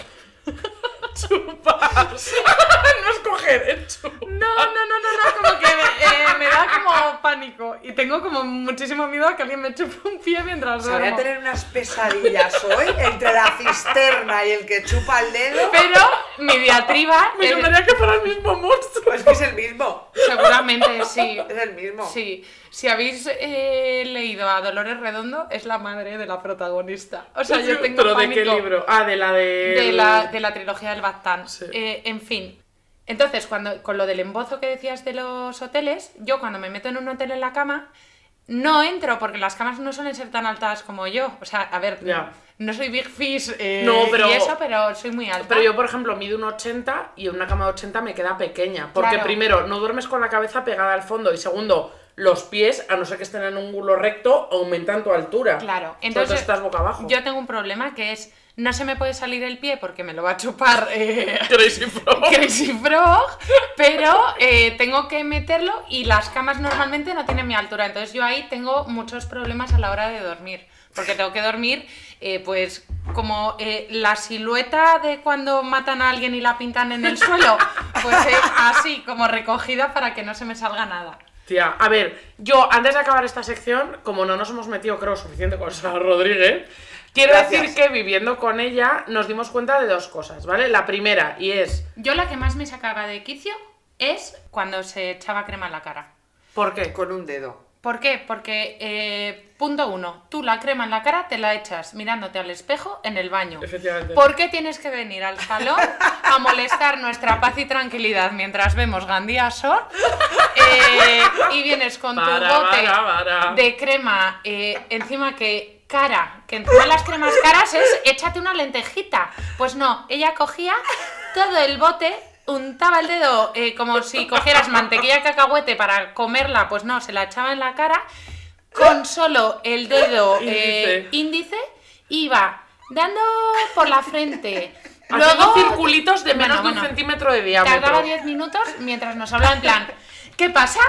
chupas. no es coger, es chupar. No, no, no, no, no, como que me, eh, me da como pánico. Y tengo como muchísimo miedo a que alguien me chupe un pie mientras O sea, voy a duermo. tener unas pesadillas hoy entre la cisterna y el que chupa el dedo. Pero mi diatriba Me es- que fuera el mismo monstruo. Pues que es el mismo. seguramente sí. Es el mismo. Sí, si habéis eh, leído a Dolores Redondo, es la madre de la protagonista. O sea, yo tengo ¿Pero de qué libro? Ah, de la de... de la, de la trilogía del Baztán. Sí. Eh, en fin. Entonces, cuando, con lo del embozo que decías de los hoteles, yo cuando me meto en un hotel en la cama, no entro porque las camas no suelen ser tan altas como yo. O sea, a ver, no soy Big Fish eh, No, pero- y eso, pero soy muy alta. Pero yo, por ejemplo, mido un 80 y una cama de 80 me queda pequeña. Porque Claro. primero, no duermes con la cabeza pegada al fondo. Y segundo, los pies, a no ser que estén en un ángulo recto, aumentan tu altura. Claro, entonces estás boca abajo. yo tengo un problema que es, no se me puede salir el pie porque me lo va a chupar eh, Crazy Frog. Crazy Frog, pero eh, tengo que meterlo y las camas normalmente no tienen mi altura, entonces yo ahí tengo muchos problemas a la hora de dormir, porque tengo que dormir eh, pues como eh, la silueta de cuando matan a alguien y la pintan en el suelo, pues eh, así como recogida para que no se me salga nada. A ver, yo antes de acabar esta sección, como no nos hemos metido, creo, suficiente con Sara Rodríguez, quiero Gracias. decir que viviendo con ella nos dimos cuenta de dos cosas, ¿vale? La primera, y es, Yo la que más me sacaba de quicio es cuando se echaba crema en la cara. ¿por qué? Con un dedo. ¿Por qué? Porque, eh, punto uno, tú la crema en la cara te la echas mirándote al espejo en el baño. Efectivamente. ¿Por qué tienes que venir al salón a molestar nuestra paz y tranquilidad mientras vemos Gandía Shore? Eh, y vienes con tu Para, bote para, para. de crema eh, encima que cara, que encima las cremas caras es échate una lentejita. Pues no, ella cogía todo el bote, untaba el dedo eh, como si cogieras mantequilla de cacahuete para comerla, pues no, se la echaba en la cara con solo el dedo eh, índice, iba dando por la frente. Luego circulitos de menos Bueno, de un bueno. centímetro de diámetro. Tardaba 10 minutos mientras nos hablaba en plan, ¿qué pasa?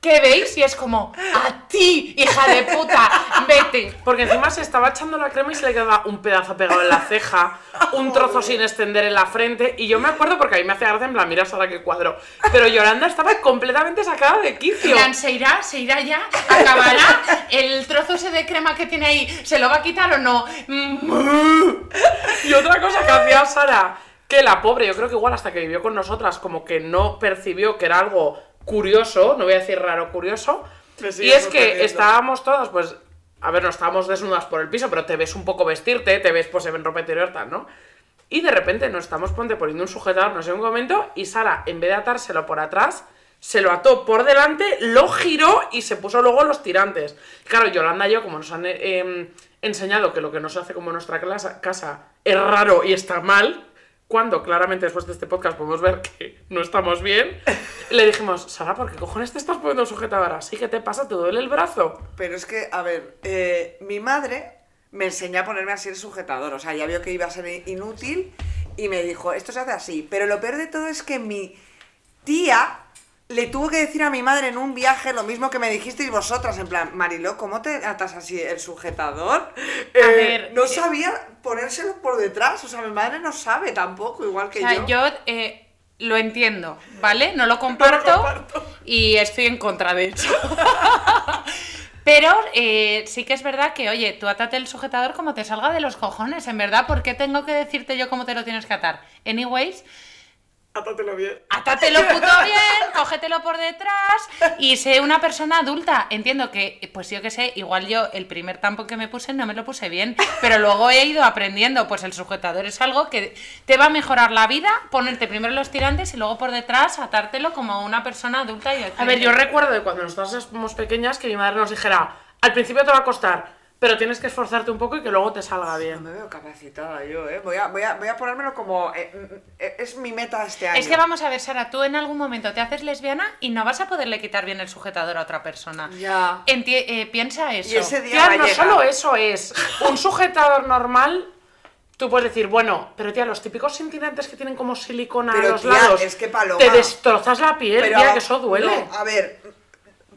¿Qué veis? Y es como, a ti, hija de puta, vete. Porque encima se estaba echando la crema y se le quedaba un pedazo pegado en la ceja, un trozo sin extender en la frente. Y yo me acuerdo porque a mí me hacía gracia en plan, mira Sara qué cuadro. Pero Yolanda estaba completamente sacada de quicio. plan, se irá, se irá ya, acabará, el trozo ese de crema que tiene ahí, ¿se lo va a quitar o no? Y otra cosa que hacía Sara, que la pobre, yo creo que igual hasta que vivió con nosotras, como que no percibió que era algo curioso, no voy a decir raro, curioso. Y es que estábamos todas, pues, a ver, no estábamos desnudas por el piso, pero te ves un poco vestirte, te ves pues en ropa interior tal, ¿no? Y de repente nos estamos ponte, poniendo un sujetador, no sé, un momento, y Sara, en vez de atárselo por atrás, se lo ató por delante, lo giró y se puso luego los tirantes. Claro, Yolanda y yo, como nos han eh, em, enseñado que lo que no se hace como nuestra casa es raro y está mal, cuando claramente después de este podcast podemos ver que no estamos bien, le dijimos, Sara, ¿por qué cojones te estás poniendo un sujetador así? ¿Qué te pasa? ¿Te duele el brazo? Pero es que, a ver, eh, mi madre me enseñó a ponerme así el sujetador. O sea, ya vio que iba a ser inútil y me dijo, esto se hace así. Pero lo peor de todo es que mi tía le tuvo que decir a mi madre en un viaje lo mismo que me dijisteis vosotras, en plan, Mariló, ¿cómo te atas así el sujetador? Eh, ver, no eh, sabía ponérselo por detrás, o sea, mi madre no sabe tampoco, igual O que sea, yo. yo eh, lo entiendo, ¿vale? No lo comparto, comparto. y estoy en contra, de hecho. Pero eh, sí que es verdad que, oye, tú atate el sujetador como te salga de los cojones, en verdad, ¿por qué tengo que decirte yo cómo te lo tienes que atar? Anyways, Átatelo bien. Atatelo puto bien, cógetelo por detrás y sé una persona adulta. Entiendo que, pues yo que sé, igual yo el primer tampón que me puse no me lo puse bien, pero luego he ido aprendiendo, pues el sujetador es algo que te va a mejorar la vida, ponerte primero los tirantes y luego por detrás atártelo como una persona adulta y A ver, yo recuerdo de cuando nosotras éramos pequeñas que mi madre nos dijera, al principio te va a costar, pero tienes que esforzarte un poco y que luego te salga No bien. me veo capacitada yo, ¿eh? Voy a, voy a, voy a ponérmelo como... eh, es mi meta este año. Es que vamos a ver, Sara, tú en algún momento te haces lesbiana y no vas a poderle quitar bien el sujetador a otra persona. Ya. Eh, piensa eso. Y ese día Tía, va a no solo eso es. Un sujetador normal, tú puedes decir, bueno, pero tía, los típicos cintilantes que tienen como silicona Pero, a los tía, lados, es que, Paloma, te destrozas la piel, Pero, tía, que eso duele. no, a ver,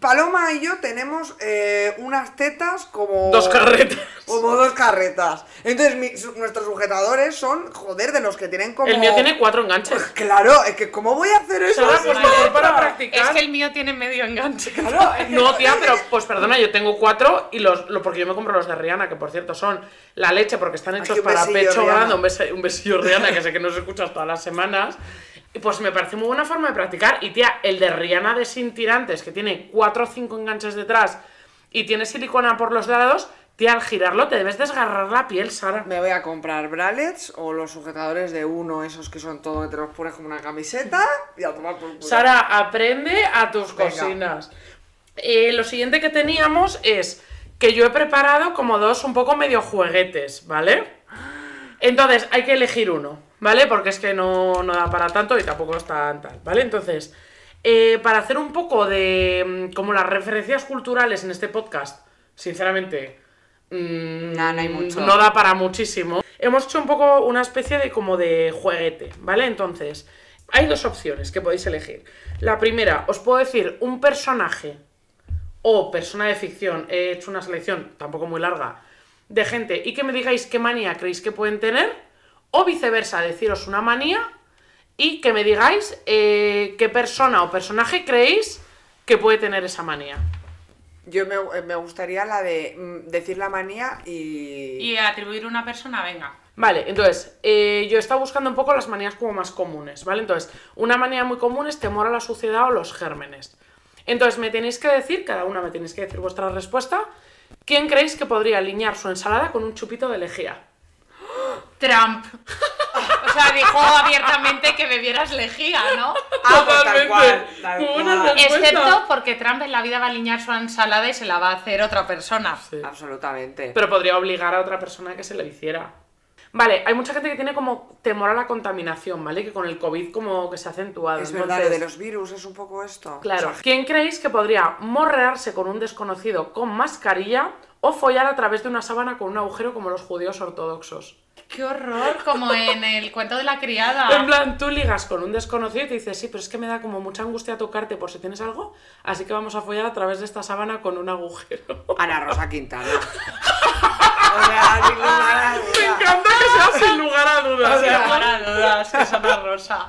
Paloma y yo tenemos eh, unas tetas como. Dos carretas. Como dos carretas. Entonces, mi- su- nuestros sujetadores son, joder, de los que tienen como. El mío tiene cuatro enganches. Pues claro, es que, ¿cómo voy a hacer eso? Pues para practicar. Es que el mío tiene medio enganche. Claro, No, tía, pero pues perdona, yo tengo cuatro y los, lo, porque yo me compro los de Rihanna, que por cierto son la leche porque están hechos para besillo, pecho grande, un besillo Rihanna, que sé que nos escuchas todas las semanas. Y pues me parece muy buena forma de practicar. Y tía, el de Rihanna de sin tirantes, que tiene cuatro o cinco enganches detrás y tiene silicona por los lados, tía, al girarlo te debes desgarrar la piel, Sara. Me voy a comprar bralets o los sujetadores de uno, esos que son todo que te los pones como una camiseta y a tomar por culo. Sara, aprende a tus Venga. cocinas. Eh, lo siguiente que teníamos es que yo he preparado como dos un poco medio jueguetes, ¿vale? Entonces hay que elegir uno, ¿vale? Porque es que no, no da para tanto y tampoco está tal, ¿vale? Entonces, eh, para hacer un poco de mm, como las referencias culturales en este podcast, sinceramente, mm, No, no hay mucho. no da para muchísimo. Hemos hecho un poco una especie de como de jueguete, ¿vale? Entonces, hay dos opciones que podéis elegir. La primera, os puedo decir un personaje o persona de ficción, he hecho una selección tampoco muy larga de gente y que me digáis qué manía creéis que pueden tener, o viceversa, deciros una manía y que me digáis eh, qué persona o personaje creéis que puede tener esa manía. Yo me, eh, me gustaría la de mm, decir la manía y... Y atribuir una persona, venga. Vale, entonces, eh, yo he estado buscando un poco las manías como más comunes, ¿vale? Entonces, una manía muy común es temor a la suciedad o los gérmenes. Entonces, me tenéis que decir, cada una me tenéis que decir vuestra respuesta, ¿quién creéis que podría alinear su ensalada con un chupito de lejía? Trump. O sea, dijo abiertamente que bebieras lejía, ¿no? Ah, pues tal cual, tal. Excepto porque Trump en la vida va a alinear su ensalada y se la va a hacer otra persona. Sí. Absolutamente. Pero podría obligar a otra persona a que se lo hiciera. Vale, hay mucha gente que tiene como temor a la contaminación, ¿vale? Que con el COVID como que se ha acentuado. es verdad, lo de los virus es un poco esto. Claro. O sea, ¿Quién creéis que podría morrearse con un desconocido con mascarilla o follar a través de una sábana con un agujero como los judíos ortodoxos? ¡Qué horror! Como en el cuento de la En criada. plan, tú ligas con un desconocido y te dices, sí, pero es que me da como mucha angustia tocarte por si tienes algo, así que vamos a follar a través de esta sábana con un agujero. Ana Rosa Quintana. o sea, ninguna Me encanta que sea sin lugar a dudas. Sin lugar a dudas, que es Ana Rosa.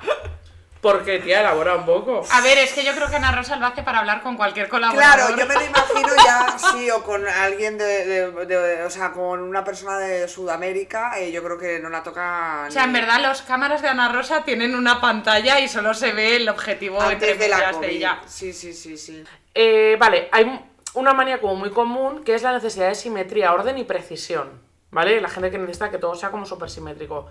Porque, tía, elabora un poco. A ver, es que yo creo que Ana Rosa lo hace para hablar con cualquier colaborador. Claro, yo me lo imagino ya, sí, o con alguien de, de- de- o sea, con una persona de Sudamérica, eh, yo creo que no la toca O sea, en verdad, las cámaras de Ana Rosa tienen una pantalla y solo se ve el objetivo entre antes de la COVID. de ella. Sí, sí, sí, sí. Eh, vale, hay una manía como muy común que es la necesidad de simetría, orden y precisión. ¿Vale? La gente que necesita que todo sea como súper simétrico.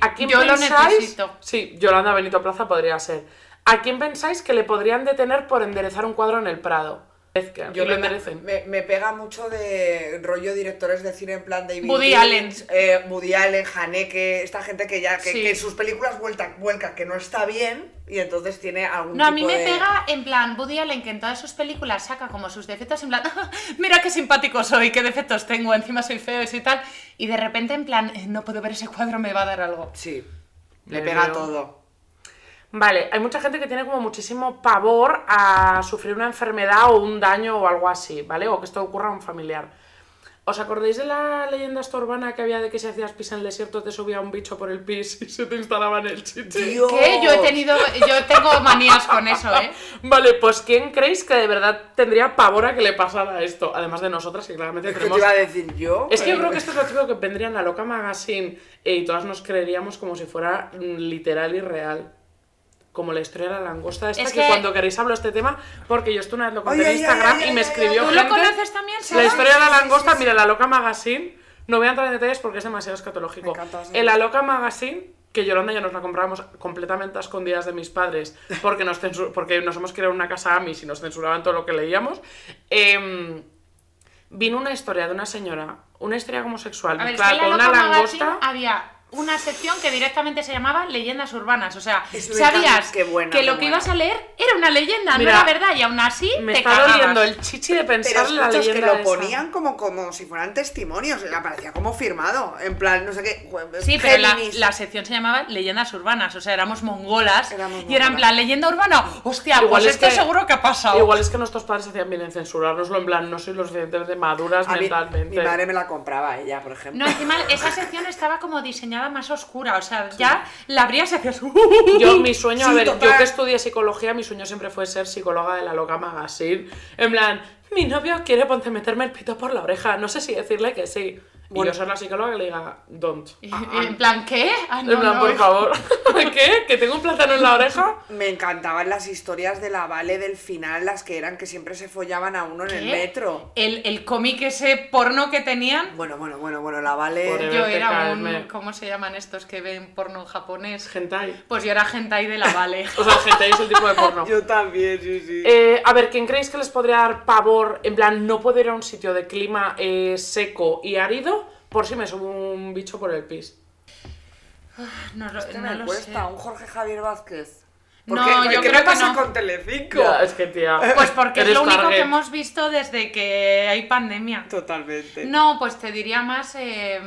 ¿A quién Yo lo pensáis? necesito. Sí, Yolanda Benito Plaza podría ser. ¿A quién pensáis que le podrían detener por enderezar un cuadro en el Prado? Yo Yo lo me, enderecen. me, me pega mucho de rollo directores de cine en plan David Woody Lynch, Allen. eh, Woody Allen, Haneke, esta gente que ya que, Sí. que en sus películas vuelta, vuelca que no está bien y entonces tiene algún No, a mí me de- pega en plan Woody Allen que en todas sus películas saca como sus defectos en plan mira qué simpático soy, qué defectos tengo, encima soy feo y tal y de repente en plan "Eh, no puedo ver ese cuadro, me va a dar algo. Sí, le pega veo. todo. Vale, hay mucha gente que tiene como muchísimo pavor a sufrir una enfermedad o un daño o algo así, ¿vale? O que esto ocurra a un familiar. ¿Os acordáis de la leyenda esta urbana que había de que si hacías pis en el desierto te subía un bicho por el pis y se te instalaba en el chichi? Dios. ¿Qué? Yo he tenido, yo tengo manías con eso, ¿eh? Vale, pues ¿quién creéis que de verdad tendría pavor a que le pasara esto? Además de nosotras, que claramente Es que te iba a decir yo. Es que yo creo que esto es lo típico que vendría en la loca magazine eh, y todas nos creeríamos como si fuera mm, literal y real. Como la historia de la langosta esta, Es que, que- cuando queréis hablo de este tema, porque yo esto una vez lo conté en Instagram y me escribió ¿Tú gente... lo conoces también, La Sara? historia de la Sí, sí, langosta, sí, mira, la loca magazine, no voy a entrar en detalles porque es demasiado escatológico. Encanta. En la loca magazine, que Yolanda y yo nos la comprábamos completamente a escondidas de mis padres, porque nos, censur- porque nos hemos creado una casa Amis y nos censuraban todo lo que leíamos, em, vino una historia de una señora, una historia homosexual, A ver, es que la con una Loca Magazine langosta. había una sección que directamente se llamaba Leyendas Urbanas. O sea, sabías buena, que lo que buena. ibas a leer era una leyenda, Mira, no era verdad, y aún así Me te está cagabas. doliendo el chichi de pensar Pero la es que leyenda lo esa. ponían como, como si fueran testimonios, le parecía como firmado, en plan, no sé qué. Sí, pero la, sección se llamaba Leyendas Urbanas, o sea, éramos mongolas Éramos y era en plan leyenda urbana. Hostia, Igual pues es esto que- seguro que ha pasado. Igual es que nuestros padres hacían bien en censurárnoslo, en plan, no soy lo suficientemente maduras A mí- mentalmente. mi madre me la compraba ella, por ejemplo. No, encima esa sección estaba como diseñada más oscura, o sea, ya la abrías y hacías... Yo, mi sueño, a ver, yo que estudié psicología, mi sueño siempre fue ser psicóloga de la loca magazine. En plan, mi novio quiere ponte meterme el pito por la oreja, no sé si decirle que sí. Y Bueno. yo ser la psicóloga que le diga, don't. Y- y en plan, ¿qué? Ah, no, en plan, no. por favor. ¿Qué? ¿Que tengo un plátano en la oreja? Me encantaban las historias de la Vale del final, las que eran que siempre se follaban a uno en el ¿Qué? metro. El, el cómic ese porno que tenían... Bueno, bueno, bueno, bueno, la Vale. Por Yo era caerme. un... ¿Cómo se llaman estos que ven porno japonés? Hentai. Pues yo era hentai de la Vale. O sea, hentai es el tipo de porno. Yo también, sí, sí. Eh, a ver, ¿quién creéis que les podría dar pavor? En plan, no puedo ir a un sitio de clima eh, seco y árido por si me subo un bicho por el pis. No, lo- ¿Qué no me lo cuesta? sé. ¿Un Jorge Javier Vázquez? No, ¿Por qué? ¿Por yo qué creo me que pasa no. con Telecinco? Ya, es que tía. Pues porque es lo único target. que hemos visto desde que hay pandemia. Totalmente. No, pues te diría más eh,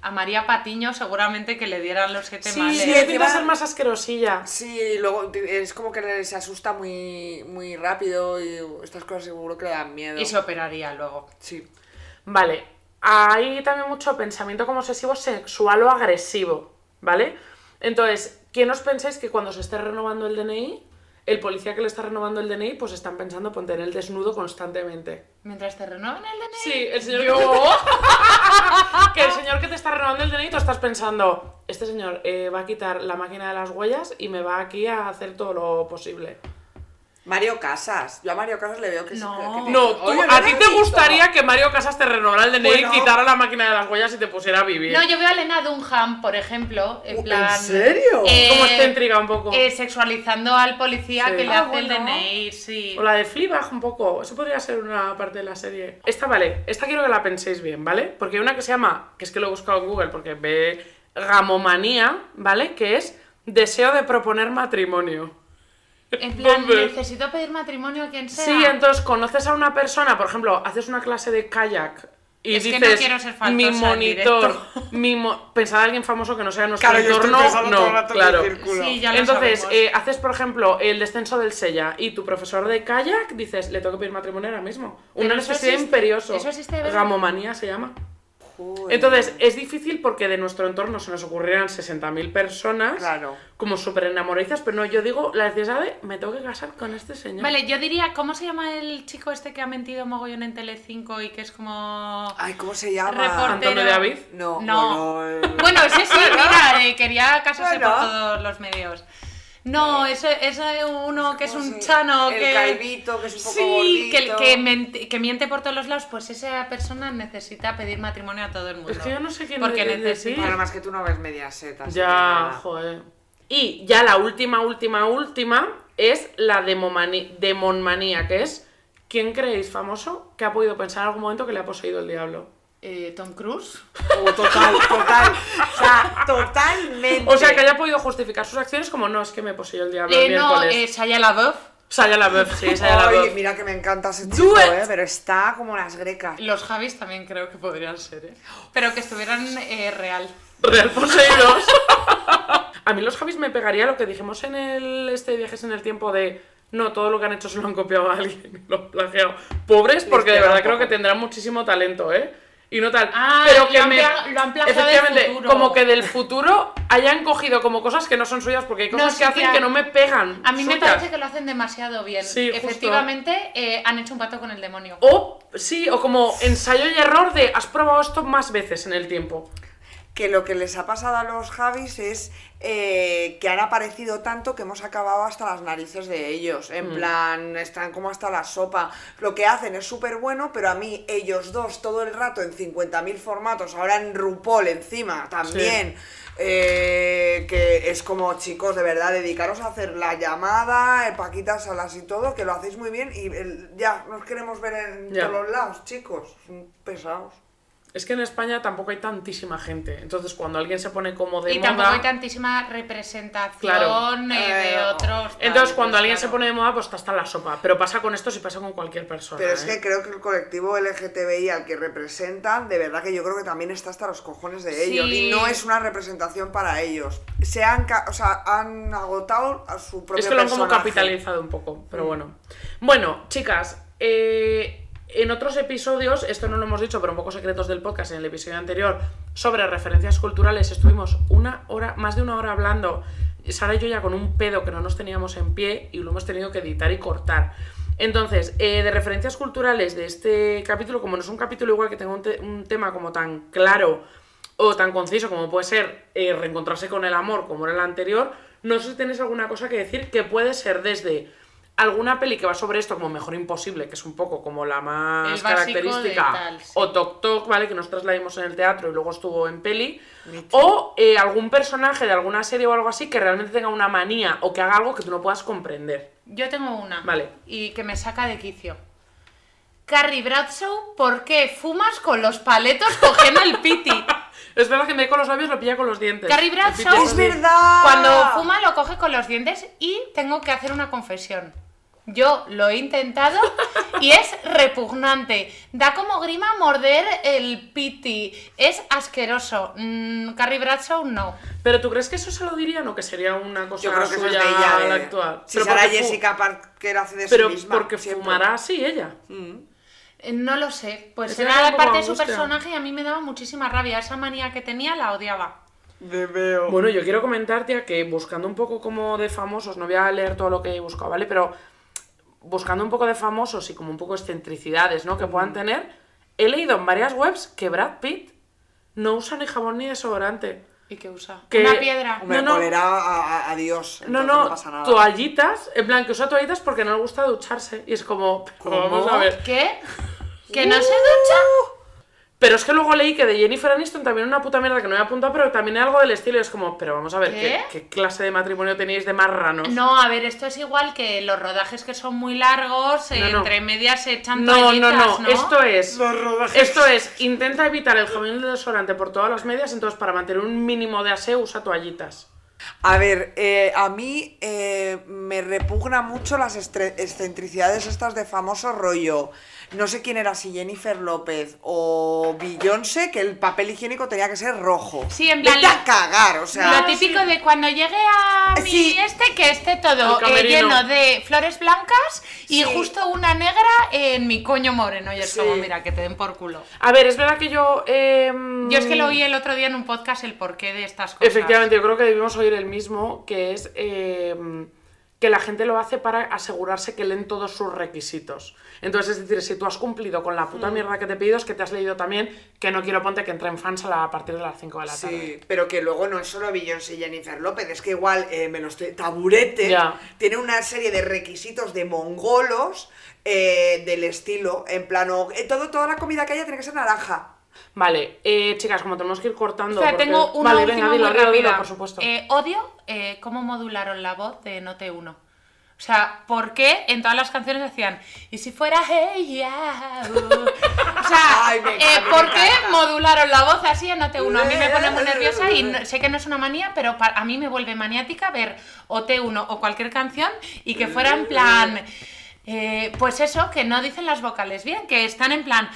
a María Patiño, seguramente que le dieran los siete Sí, males. sí, encima- pinta ser más asquerosilla. Sí, y luego es como que se asusta muy, muy rápido y estas cosas seguro que le dan miedo. Y se operaría luego. Sí. Vale, hay también mucho pensamiento como obsesivo sexual o agresivo, ¿vale? Entonces, ¿quién os pensáis que cuando se esté renovando el DNI, el policía que le está renovando el DNI, pues están pensando ponte en el desnudo constantemente? Mientras te renuevan el DNI. Sí, el señor que... que el señor que te está renovando el DNI, tú estás pensando, este señor eh, va a quitar la máquina de las huellas y me va aquí a hacer todo lo posible. Mario Casas. Yo a Mario Casas le veo que No. que- que- No, tú- a ti te gustaría que Mario Casas te renovara el DNI, Bueno. quitara la máquina de las huellas y te pusiera a vivir. No, yo veo a Lena Dunham, por ejemplo, en ¿En plan. serio? eh, Como excéntrica un poco. eh, sexualizando al policía Sí. que le Ah, hace el. DNI, sí. O la de Fleabag un poco. Eso podría ser una parte de la serie. Esta, vale. Esta quiero que la penséis bien, ¿vale? Porque hay una que se llama, que es que lo he buscado en Google porque ve gamomanía, ¿vale? Que es deseo de proponer matrimonio. En plan, ¿Dónde? necesito pedir matrimonio a quien sea. Sí, entonces conoces a una persona, por ejemplo, haces una clase de kayak y Es que dices, no quiero ser faltosa mi monitor, directo". mi mo- pensad en alguien famoso que no sea nuestro Claro, entorno, no, claro. Sí, ya lo Entonces, eh, haces, por ejemplo, el descenso del Sella y tu profesor de kayak dices, le tengo que pedir matrimonio ahora mismo. Una necesidad imperioso. eso existe. Gamomanía se llama. Joder. Entonces, es difícil porque de nuestro entorno se nos ocurrieran 60.000 personas Claro. como súper enamoradizas, pero no, yo digo la necesidad de, me tengo que casar con este señor. Vale, yo diría, ¿cómo se llama el chico este que ha mentido mogollón en Telecinco y que es como... Ay, ¿cómo se llama? Reportero. Antonio David. No, No. bueno, eh, Bueno, ese sí, mira, eh, quería casarse Bueno. por todos los medios. No, ese es uno que es ¿cómo un chano el que... calvito, que es un poco Sí, que, que, mente- que miente por todos los lados, pues esa persona necesita pedir matrimonio a todo el mundo. Es que yo no sé quién Porque necesita... Bueno, más que tú no ves que Ya, nada. joder. Y ya la última, última, última es la demonmanía, que es ¿quién creéis famoso que ha podido pensar en algún momento que le ha poseído el diablo? Eh, Tom Cruise. Oh, total, total. O sea, totalmente. O sea, que haya podido justificar sus acciones como no, es que me poseyó el diablo el Eh, no, miércoles. eh, Shia LaBeouf. Saya LaBeouf, sí, Saya Ay, LaBeouf. mira que me encanta ese chico, eh, pero está como las grecas. Los Javis también creo que podrían ser, ¿eh? Pero que estuvieran eh, real. Real poseídos. a mí los Javis me pegaría lo que dijimos en el este viajes en el tiempo de no, todo lo que han hecho se lo han copiado a alguien lo han plagiado. Pobres, porque de verdad creo que tendrán muchísimo talento, ¿eh? Y no tal. Ah, pero lo que han me. lo han del efectivamente, como que del futuro hayan cogido como cosas que no son suyas, porque hay No, cosas sí que hacen que no me pegan. A mí me parece que lo hacen demasiado bien. Sí. Efectivamente, eh, han hecho un pato con el demonio. O, sí, o como ensayo y error de has probado esto más veces en el tiempo. Que lo que les ha pasado a los Javis es eh, que han aparecido tanto que hemos acabado hasta las narices de ellos. En plan, están como hasta la sopa. Lo que hacen es súper bueno, pero a mí, ellos dos, todo el rato en 50.000 formatos, ahora en RuPaul encima también. eh, que es como, chicos, de verdad, dedicaros a hacer la llamada, eh, Paquitas Salas y todo, que lo hacéis muy bien y el- ya, nos queremos ver en Ya. todos los lados, chicos. Pesados. Es que en España tampoco hay tantísima gente. Entonces, cuando alguien se pone como de y moda. tampoco hay tantísima representación Claro. eh, de Eh, otros. Entonces, cuando pues, alguien se pone de moda, pues está hasta la sopa. Pero pasa con esto si pasa con cualquier persona. Pero es ¿eh? que creo que el colectivo LGTBI al que representan, de verdad que yo creo que también está hasta los cojones de ellos. Sí. Y no es una representación para ellos. Se han, o sea, han agotado a su propio Es que lo han como capitalizado un poco, pero bueno. Bueno, chicas, eh, en otros episodios, esto no lo hemos dicho, pero un poco secretos del podcast, en el episodio anterior, sobre referencias culturales, estuvimos una hora, más de una hora hablando, Sara y yo ya con un pedo que no nos teníamos en pie y lo hemos tenido que editar y cortar. Entonces, eh, de referencias culturales de este capítulo, como no es un capítulo igual que tenga un, te- un tema como tan claro o tan conciso como puede ser eh, reencontrarse con el amor, como era el anterior, no sé si tenéis alguna cosa que decir que puede ser desde alguna peli que va sobre esto, como Mejor Imposible, que es un poco como la más El básico de característica, tal, sí. o Tok Tok, ¿vale? Que nosotros la vimos en el teatro y luego estuvo en peli, o eh, algún personaje de alguna serie o algo así que realmente tenga una manía o que haga algo que tú no puedas comprender. Yo tengo una. Vale. Y que me saca de quicio. Carrie Bradshaw, ¿por qué fumas con los paletos cogiendo el piti? Es verdad que me con los labios lo pilla con los dientes. Carrie Bradshaw- ¡Es verdad! Cuando fuma lo coge con los dientes y tengo que hacer una confesión. Yo lo he intentado y es repugnante. Da como grima morder el piti. Es asqueroso. Mm, Carrie Bradshaw no. Pero ¿tú crees que eso se lo dirían o que sería una cosa Yo creo que eso es de ella. la de- actual? Si Pero fu- Jessica Parker hace de Pero sí misma. porque siempre. fumará así ella. Eh, No lo sé. Pues era poco parte de su angustia. personaje y a mí me daba muchísima rabia. Esa manía que tenía la odiaba. Me veo. Bueno, yo quiero comentarte que buscando un poco como de famosos, no voy a leer todo lo que he buscado, ¿vale? Pero buscando un poco de famosos y como un poco excentricidades, ¿no? Que puedan tener, he leído en varias webs que Brad Pitt no usa ni jabón ni desodorante. ¿Y qué usa? Que- Una piedra. Hombre, no, no. a, a- a Dios. No, entonces no, pasa nada. toallitas, en plan que usa toallitas porque no le gusta ducharse. Y es como, ¿Cómo? vamos a ver. ¿Qué? ¿Que no se ducha? Pero es que luego leí que de Jennifer Aniston también una puta mierda que no he apuntado, pero también hay algo del estilo. Y es como, pero vamos a ver, ¿qué, ¿Qué? qué clase de matrimonio tenéis de marranos? No, a ver, esto es igual que los rodajes que son muy largos, eh, No, no. entre medias se echan No, no, toallitas, no, ¿no? Esto es. Los rodajes. Esto es, intenta evitar el jabón desodorante por todas las medias, entonces para mantener un mínimo de aseo usa toallitas. A ver, eh, a mí eh, me repugna mucho las excentricidades estas de famoso rollo. No sé quién era, si Jennifer López o Beyoncé, que el papel higiénico tenía que ser rojo. Sí, en plan, Vete a cagar, o sea. Lo típico de cuando llegue a mi Sí. este, que esté todo eh, lleno de flores blancas y Sí. justo una negra en mi coño moreno. Y es Sí. como, mira, que te den por culo. A ver, es verdad que yo. em, Yo es que lo oí el otro día en un podcast el porqué de estas cosas. Efectivamente, yo creo que debimos oír el mismo, que es em, que la gente lo hace para asegurarse que leen todos sus requisitos. Entonces, es decir, si tú has cumplido con la Mm. puta mierda que te he pedido, es que te has leído también que no quiero ponte que entre en fans a, partir de las 5 de la tarde. Sí, pero que luego no es solo Beyoncé y Jennifer López, es que igual eh, me lo estoy. Taburete Ya. tiene una serie de requisitos de mongolos eh, del estilo, en plano. eh, todo, toda la comida que haya tiene que ser naranja. Vale, eh, chicas, como tenemos que ir cortando. O sea, porque- tengo una vale, última venga, dilo, muy rápida. por supuesto. Eh, odio eh, cómo modularon la voz de Note 1. O sea, ¿por qué en todas las canciones decían y si fuera ella? uh"? O sea, Ay, eh, encanta, ¿por qué modularon la voz así en Note 1? A mí me pone muy nerviosa y no- sé que no es una manía, pero a mí me vuelve maniática ver OT1 o cualquier canción y que fuera en plan... eh, pues eso, que no dicen las vocales bien, que están en plan,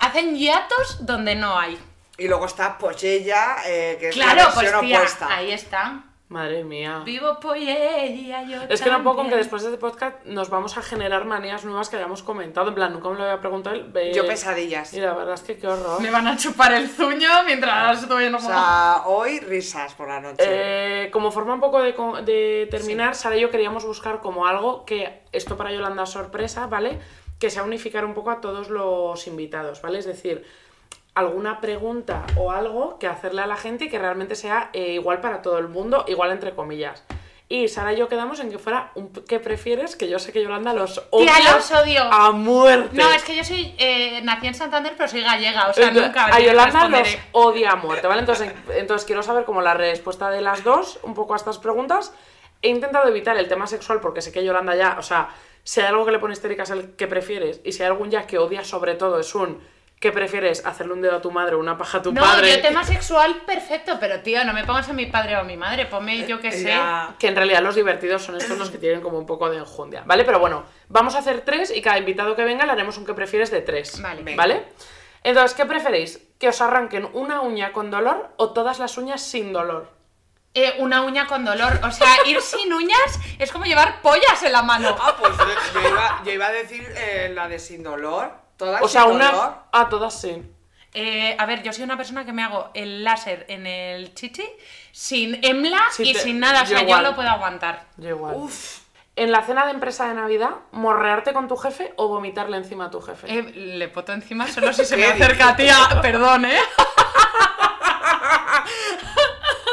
hacen hiatos donde no hay. Y luego está Pochella, eh, que es la Claro, pues versión tía, opuesta. ahí está. Madre mía. Vivo por ella, yo Es que no puedo con que después de este podcast nos vamos a generar manías nuevas que hayamos comentado. En plan, nunca me lo había preguntado él. ve- Yo pesadillas. Y la verdad es que qué horror. Me van a chupar el zuño mientras estoy en O sea, hoy risas por la noche. Eh, como forma un poco de, de terminar, Sara y yo queríamos buscar como algo que, esto para Yolanda es sorpresa, ¿vale? Que sea unificar un poco a todos los invitados, ¿vale? Es decir, alguna pregunta o algo que hacerle a la gente y que realmente sea eh, igual para todo el mundo, igual entre comillas. Y Sara y yo quedamos en que fuera un ¿qué prefieres? Que yo sé que Yolanda los odia Tía, los odio. a muerte. No, es que yo soy. Eh, nací en Santander, pero soy gallega, o sea, Entonces, nunca. a Yolanda los odia a muerte, ¿vale? Entonces, entonces quiero saber como la respuesta de las dos, un poco a estas preguntas. He intentado evitar el tema sexual porque sé que Yolanda ya, o sea, si hay algo que le pone histérica es el que prefieres y si hay algún ya que odia sobre todo es un ¿Qué prefieres? ¿Hacerle un dedo a tu madre o una paja a tu No, padre? yo tema sexual perfecto, pero tío, no me pongas a mi padre o a mi madre, ponme yo que sé. Ya. Que en realidad los divertidos son estos los que tienen como un poco de enjundia, ¿vale? Pero bueno, vamos a hacer tres y cada invitado que venga le haremos un que prefieres de tres. Vale. Venga. ¿Vale? Entonces, ¿qué preferéis? ¿Que os arranquen una uña con dolor o todas las uñas sin dolor? Eh, una uña con dolor, o sea, ir sin uñas es como llevar pollas en la mano. Ah, pues yo, yo iba, yo iba a decir eh, la de sin dolor. Todas O sea, sin una... dolor. Ah, todas sí. Eh, a ver, yo soy una persona que me hago el láser en el chichi sin emla Sí, y te- sin nada, o yo sea, yo igual. lo puedo aguantar. Yo igual. Uf. En la cena de empresa de Navidad, morrearte con tu jefe o vomitarle encima a tu jefe. Eh, le poto encima solo si se me ¿Qué acerca, tía, perdón, ¿eh?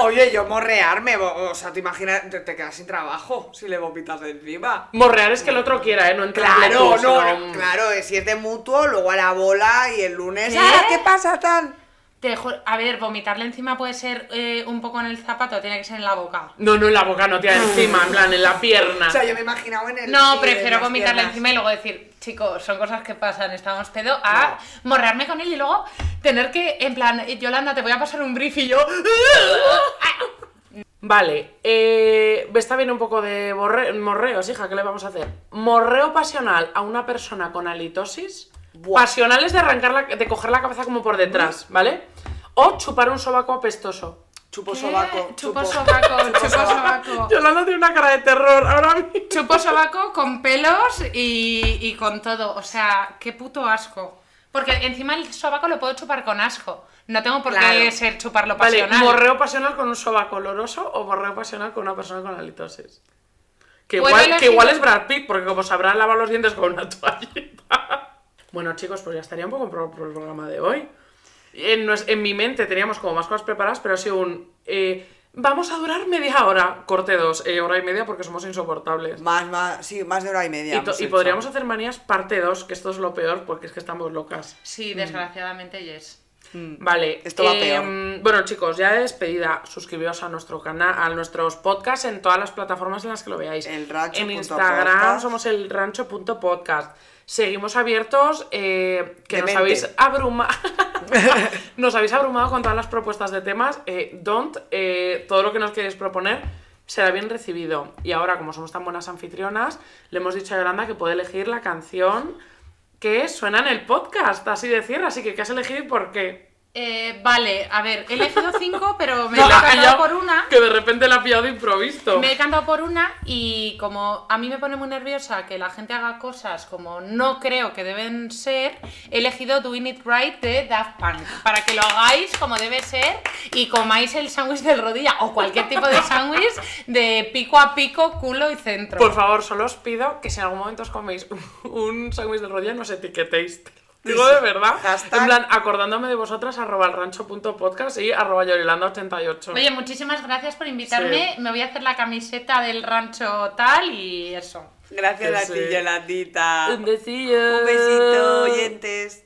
Oye, yo morrearme, o sea, te imaginas, te, te quedas sin trabajo si le vomitas encima. Morrear es que el otro quiera, ¿eh? No Claro, no, sino- claro, eh, si es de mutuo, luego a la bola y el lunes. ¿Qué? ¡Ah, qué pasa tal! Te a ver, vomitarle encima puede ser eh, un poco en el zapato, tiene que ser en la boca. No, no en la boca, no tía, encima, en plan, en la pierna. O sea, yo me he imaginado en el. No, prefiero vomitarle piernas. encima y luego decir, chicos, son cosas que pasan, estamos pedo, a morrearme con él y luego tener que, en plan, Yolanda, te voy a pasar un brief y yo. Vale, eh, está bien un poco de borre- morreos, hija, ¿qué le vamos a hacer? Morreo pasional a una persona con halitosis. Buah. Pasional es de arrancar la, de coger la cabeza como por detrás, ¿vale? O chupar un sobaco apestoso. Chupo ¿Qué? sobaco. Chupo sobaco, chupo sobaco. Yolanda tiene una cara de terror ahora mismo. Chupo sobaco con pelos y, y con todo. O sea, qué puto asco. Porque encima el sobaco lo puedo chupar con asco. No tengo por qué Claro. ser chuparlo Vale, pasional. morreo pasional con un sobaco oloroso o morreo pasional con una persona con halitosis. Que Puedo igual, que igual es Brad Pitt, porque como sabrán lavar los dientes con una toallita. Bueno, chicos, pues ya estaría un poco por, por el programa de hoy. En, en mi mente teníamos como más cosas preparadas, pero ha sido un. eh, vamos a durar media hora, corte dos, eh, hora y media porque somos insoportables. Más, más, sí, más de hora y media. Y, podríamos hacer manías parte 2, que esto es lo peor porque es que estamos locas. Sí, desgraciadamente, yes. Vale. Esto va em, Bueno, chicos, ya de despedida, suscribiros a nuestro canal, a nuestros podcasts en todas las plataformas en las que lo veáis. El rancho En Instagram podcast. somos el rancho.podcast. Seguimos abiertos, eh, que nos habéis abrumado. nos habéis abrumado con todas las propuestas de temas. Eh, don't, eh, todo lo que nos queréis proponer será bien recibido. Y ahora, como somos tan buenas anfitrionas, le hemos dicho a Yolanda que puede elegir la canción que suena en el podcast, así de cierre. Así que, ¿qué has elegido y por qué? Eh, vale, a ver, he elegido cinco, pero me No, he cantado por una. Que de repente la ha pillado de improviso. Me he cantado por una y como a mí me pone muy nerviosa que la gente haga cosas como no creo que deben ser, he elegido Doing It Right de Daft Punk para que lo hagáis como debe ser y comáis el sándwich del rodilla o cualquier tipo de sándwich de pico a pico, culo y centro. Por favor, solo os pido que si en algún momento os coméis un sándwich de rodilla, no os etiquetéis. Digo de verdad. Hashtag. En plan, acordándome de vosotras, arroba el rancho.podcast y arroba yorilanda88. Oye, muchísimas gracias por invitarme. Me voy a hacer la camiseta del rancho tal y eso. Gracias Que a ti. Yolandita. Un besillo. Un besito, oyentes.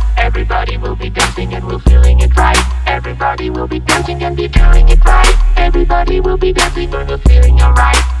Everybody will be dancing and we're feeling it right. Everybody will be dancing and be feeling it right. Everybody will be dancing and we're feeling alright.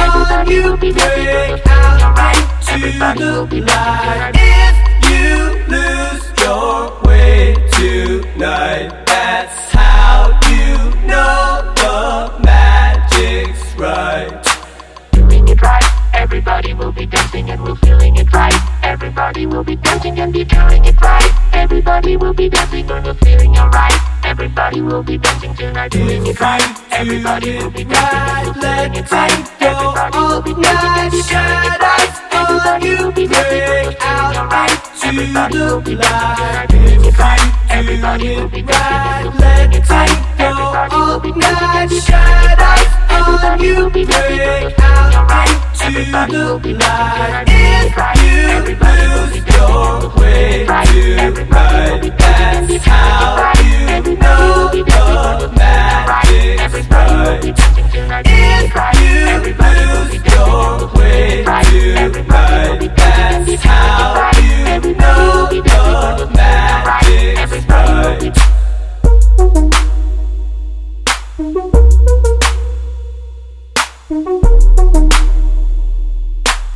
on you break out into the light? If you lose your way tonight That's how you know the magic's right. It right, everybody will be dancing and we're feeling it right. Everybody will be dancing and be feeling it right. Everybody will be dancing and we're feeling Everybody will be dancing tonight, doing it right. Everybody will be dancing, doing it right. Everybody will be dancing, doing it right. Everybody will be dancing, doing it right. Everybody will be dancing, doing it right. Everybody will be dancing, doing it right. Everybody will be dancing, doing it right. Everybody will be dancing, doing it right everybody will be mine. If you lose your way to right, that's how you know the magic's right. If you lose your way to right, that's how you know the magic's right.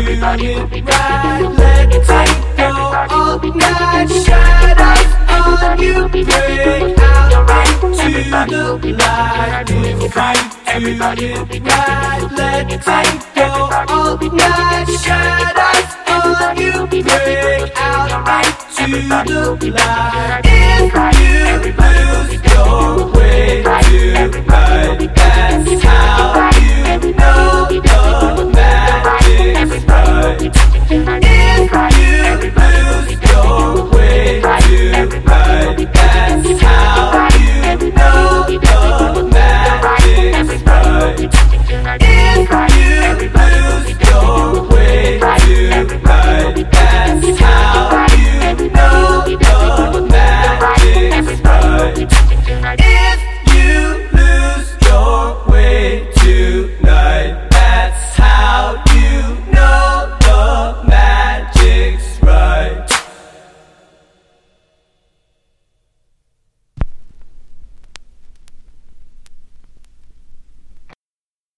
You do it right, let all night. Shadows on you break out the light. If right, let all night. Shadows on you break out the light. If you lose your way tonight, that's how you know if you lose your way tonight That's how you know the magic's right If you lose your way tonight That's how you know the magic's right If you lose your way